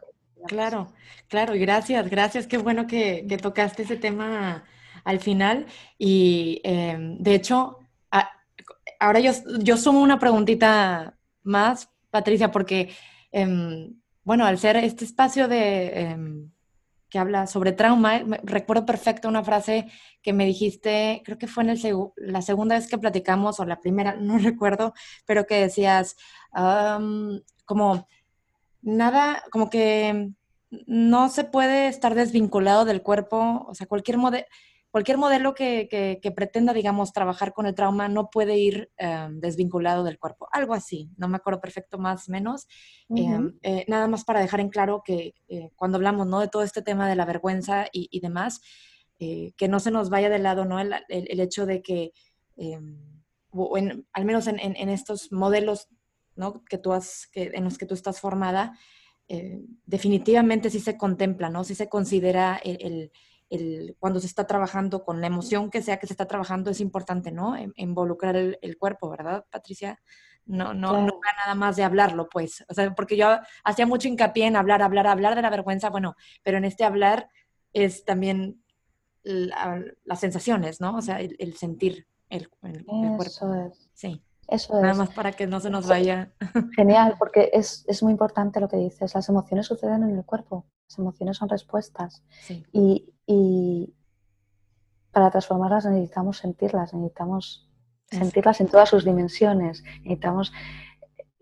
claro, claro, y gracias, gracias, qué bueno que, tocaste ese tema al final. Y em, de hecho, ahora yo, yo sumo una preguntita más, Patricia, porque, em, bueno, al ser este espacio de em, que habla sobre trauma. recuerdo perfecto una frase que me dijiste, creo que fue en el la segunda vez que platicamos o la primera, no <laughs> recuerdo, pero que decías como nada, como que no se puede estar desvinculado del cuerpo, o sea, cualquier modelo cualquier modelo que, pretenda, digamos, trabajar con el trauma no puede ir em, desvinculado del cuerpo. Algo así, no me acuerdo perfecto más o menos. Em, eh, nada más para dejar en claro que eh, cuando hablamos ¿no? de todo este tema de la vergüenza y, demás, eh, que no se nos vaya de lado ¿no? el, hecho de que, em, al menos en, estos modelos ¿no? que tú has, que, en los que tú estás formada, definitivamente sí se contempla, ¿no? sí se considera el cuando se está trabajando con la emoción que sea que se está trabajando, es importante, ¿no? involucrar el, cuerpo, ¿verdad, Patricia? No, no, no nada más de hablarlo, pues. O sea, porque yo hacía mucho hincapié en hablar, hablar, hablar de la vergüenza, bueno, pero en este hablar es también las sensaciones, ¿no? O sea, el, sentir el, cuerpo. Eso es. Sí. Eso Nada más para que no se nos vaya. <laughs> Genial, porque es, es, muy importante lo que dices. Las emociones suceden en el cuerpo. Las emociones son respuestas. Y, y, para transformarlas necesitamos sentirlas, necesitamos sentirlas en todas sus dimensiones. Necesitamos,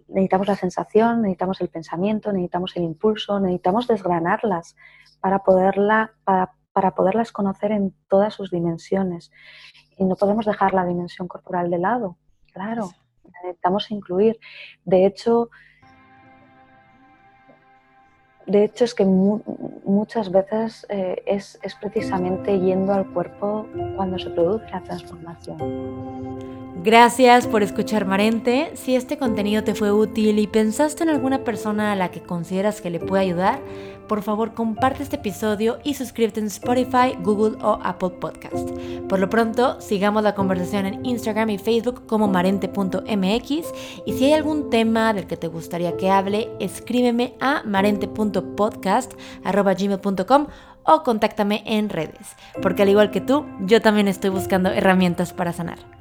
necesitamos la sensación, necesitamos el pensamiento, necesitamos el impulso, necesitamos desgranarlas para, poderla, para, para poderlas conocer en todas sus dimensiones. Y no podemos dejar la dimensión corporal de lado Claro, necesitamos incluir. De hecho, de hecho es que muchas veces eh, es, es precisamente yendo al cuerpo cuando se produce la transformación. Gracias por escuchar Marente. Si este contenido te fue útil y pensaste en alguna persona a la que consideras que le puede ayudar, por favor comparte este episodio y suscríbete en Spotify, Google o Apple Podcast. Por lo pronto, sigamos la conversación en Instagram y Facebook como marente.mx y si hay algún tema del que te gustaría que hable, escríbeme a marente.podcast.gmail.com o contáctame en redes, porque al igual que tú, yo también estoy buscando herramientas para sanar.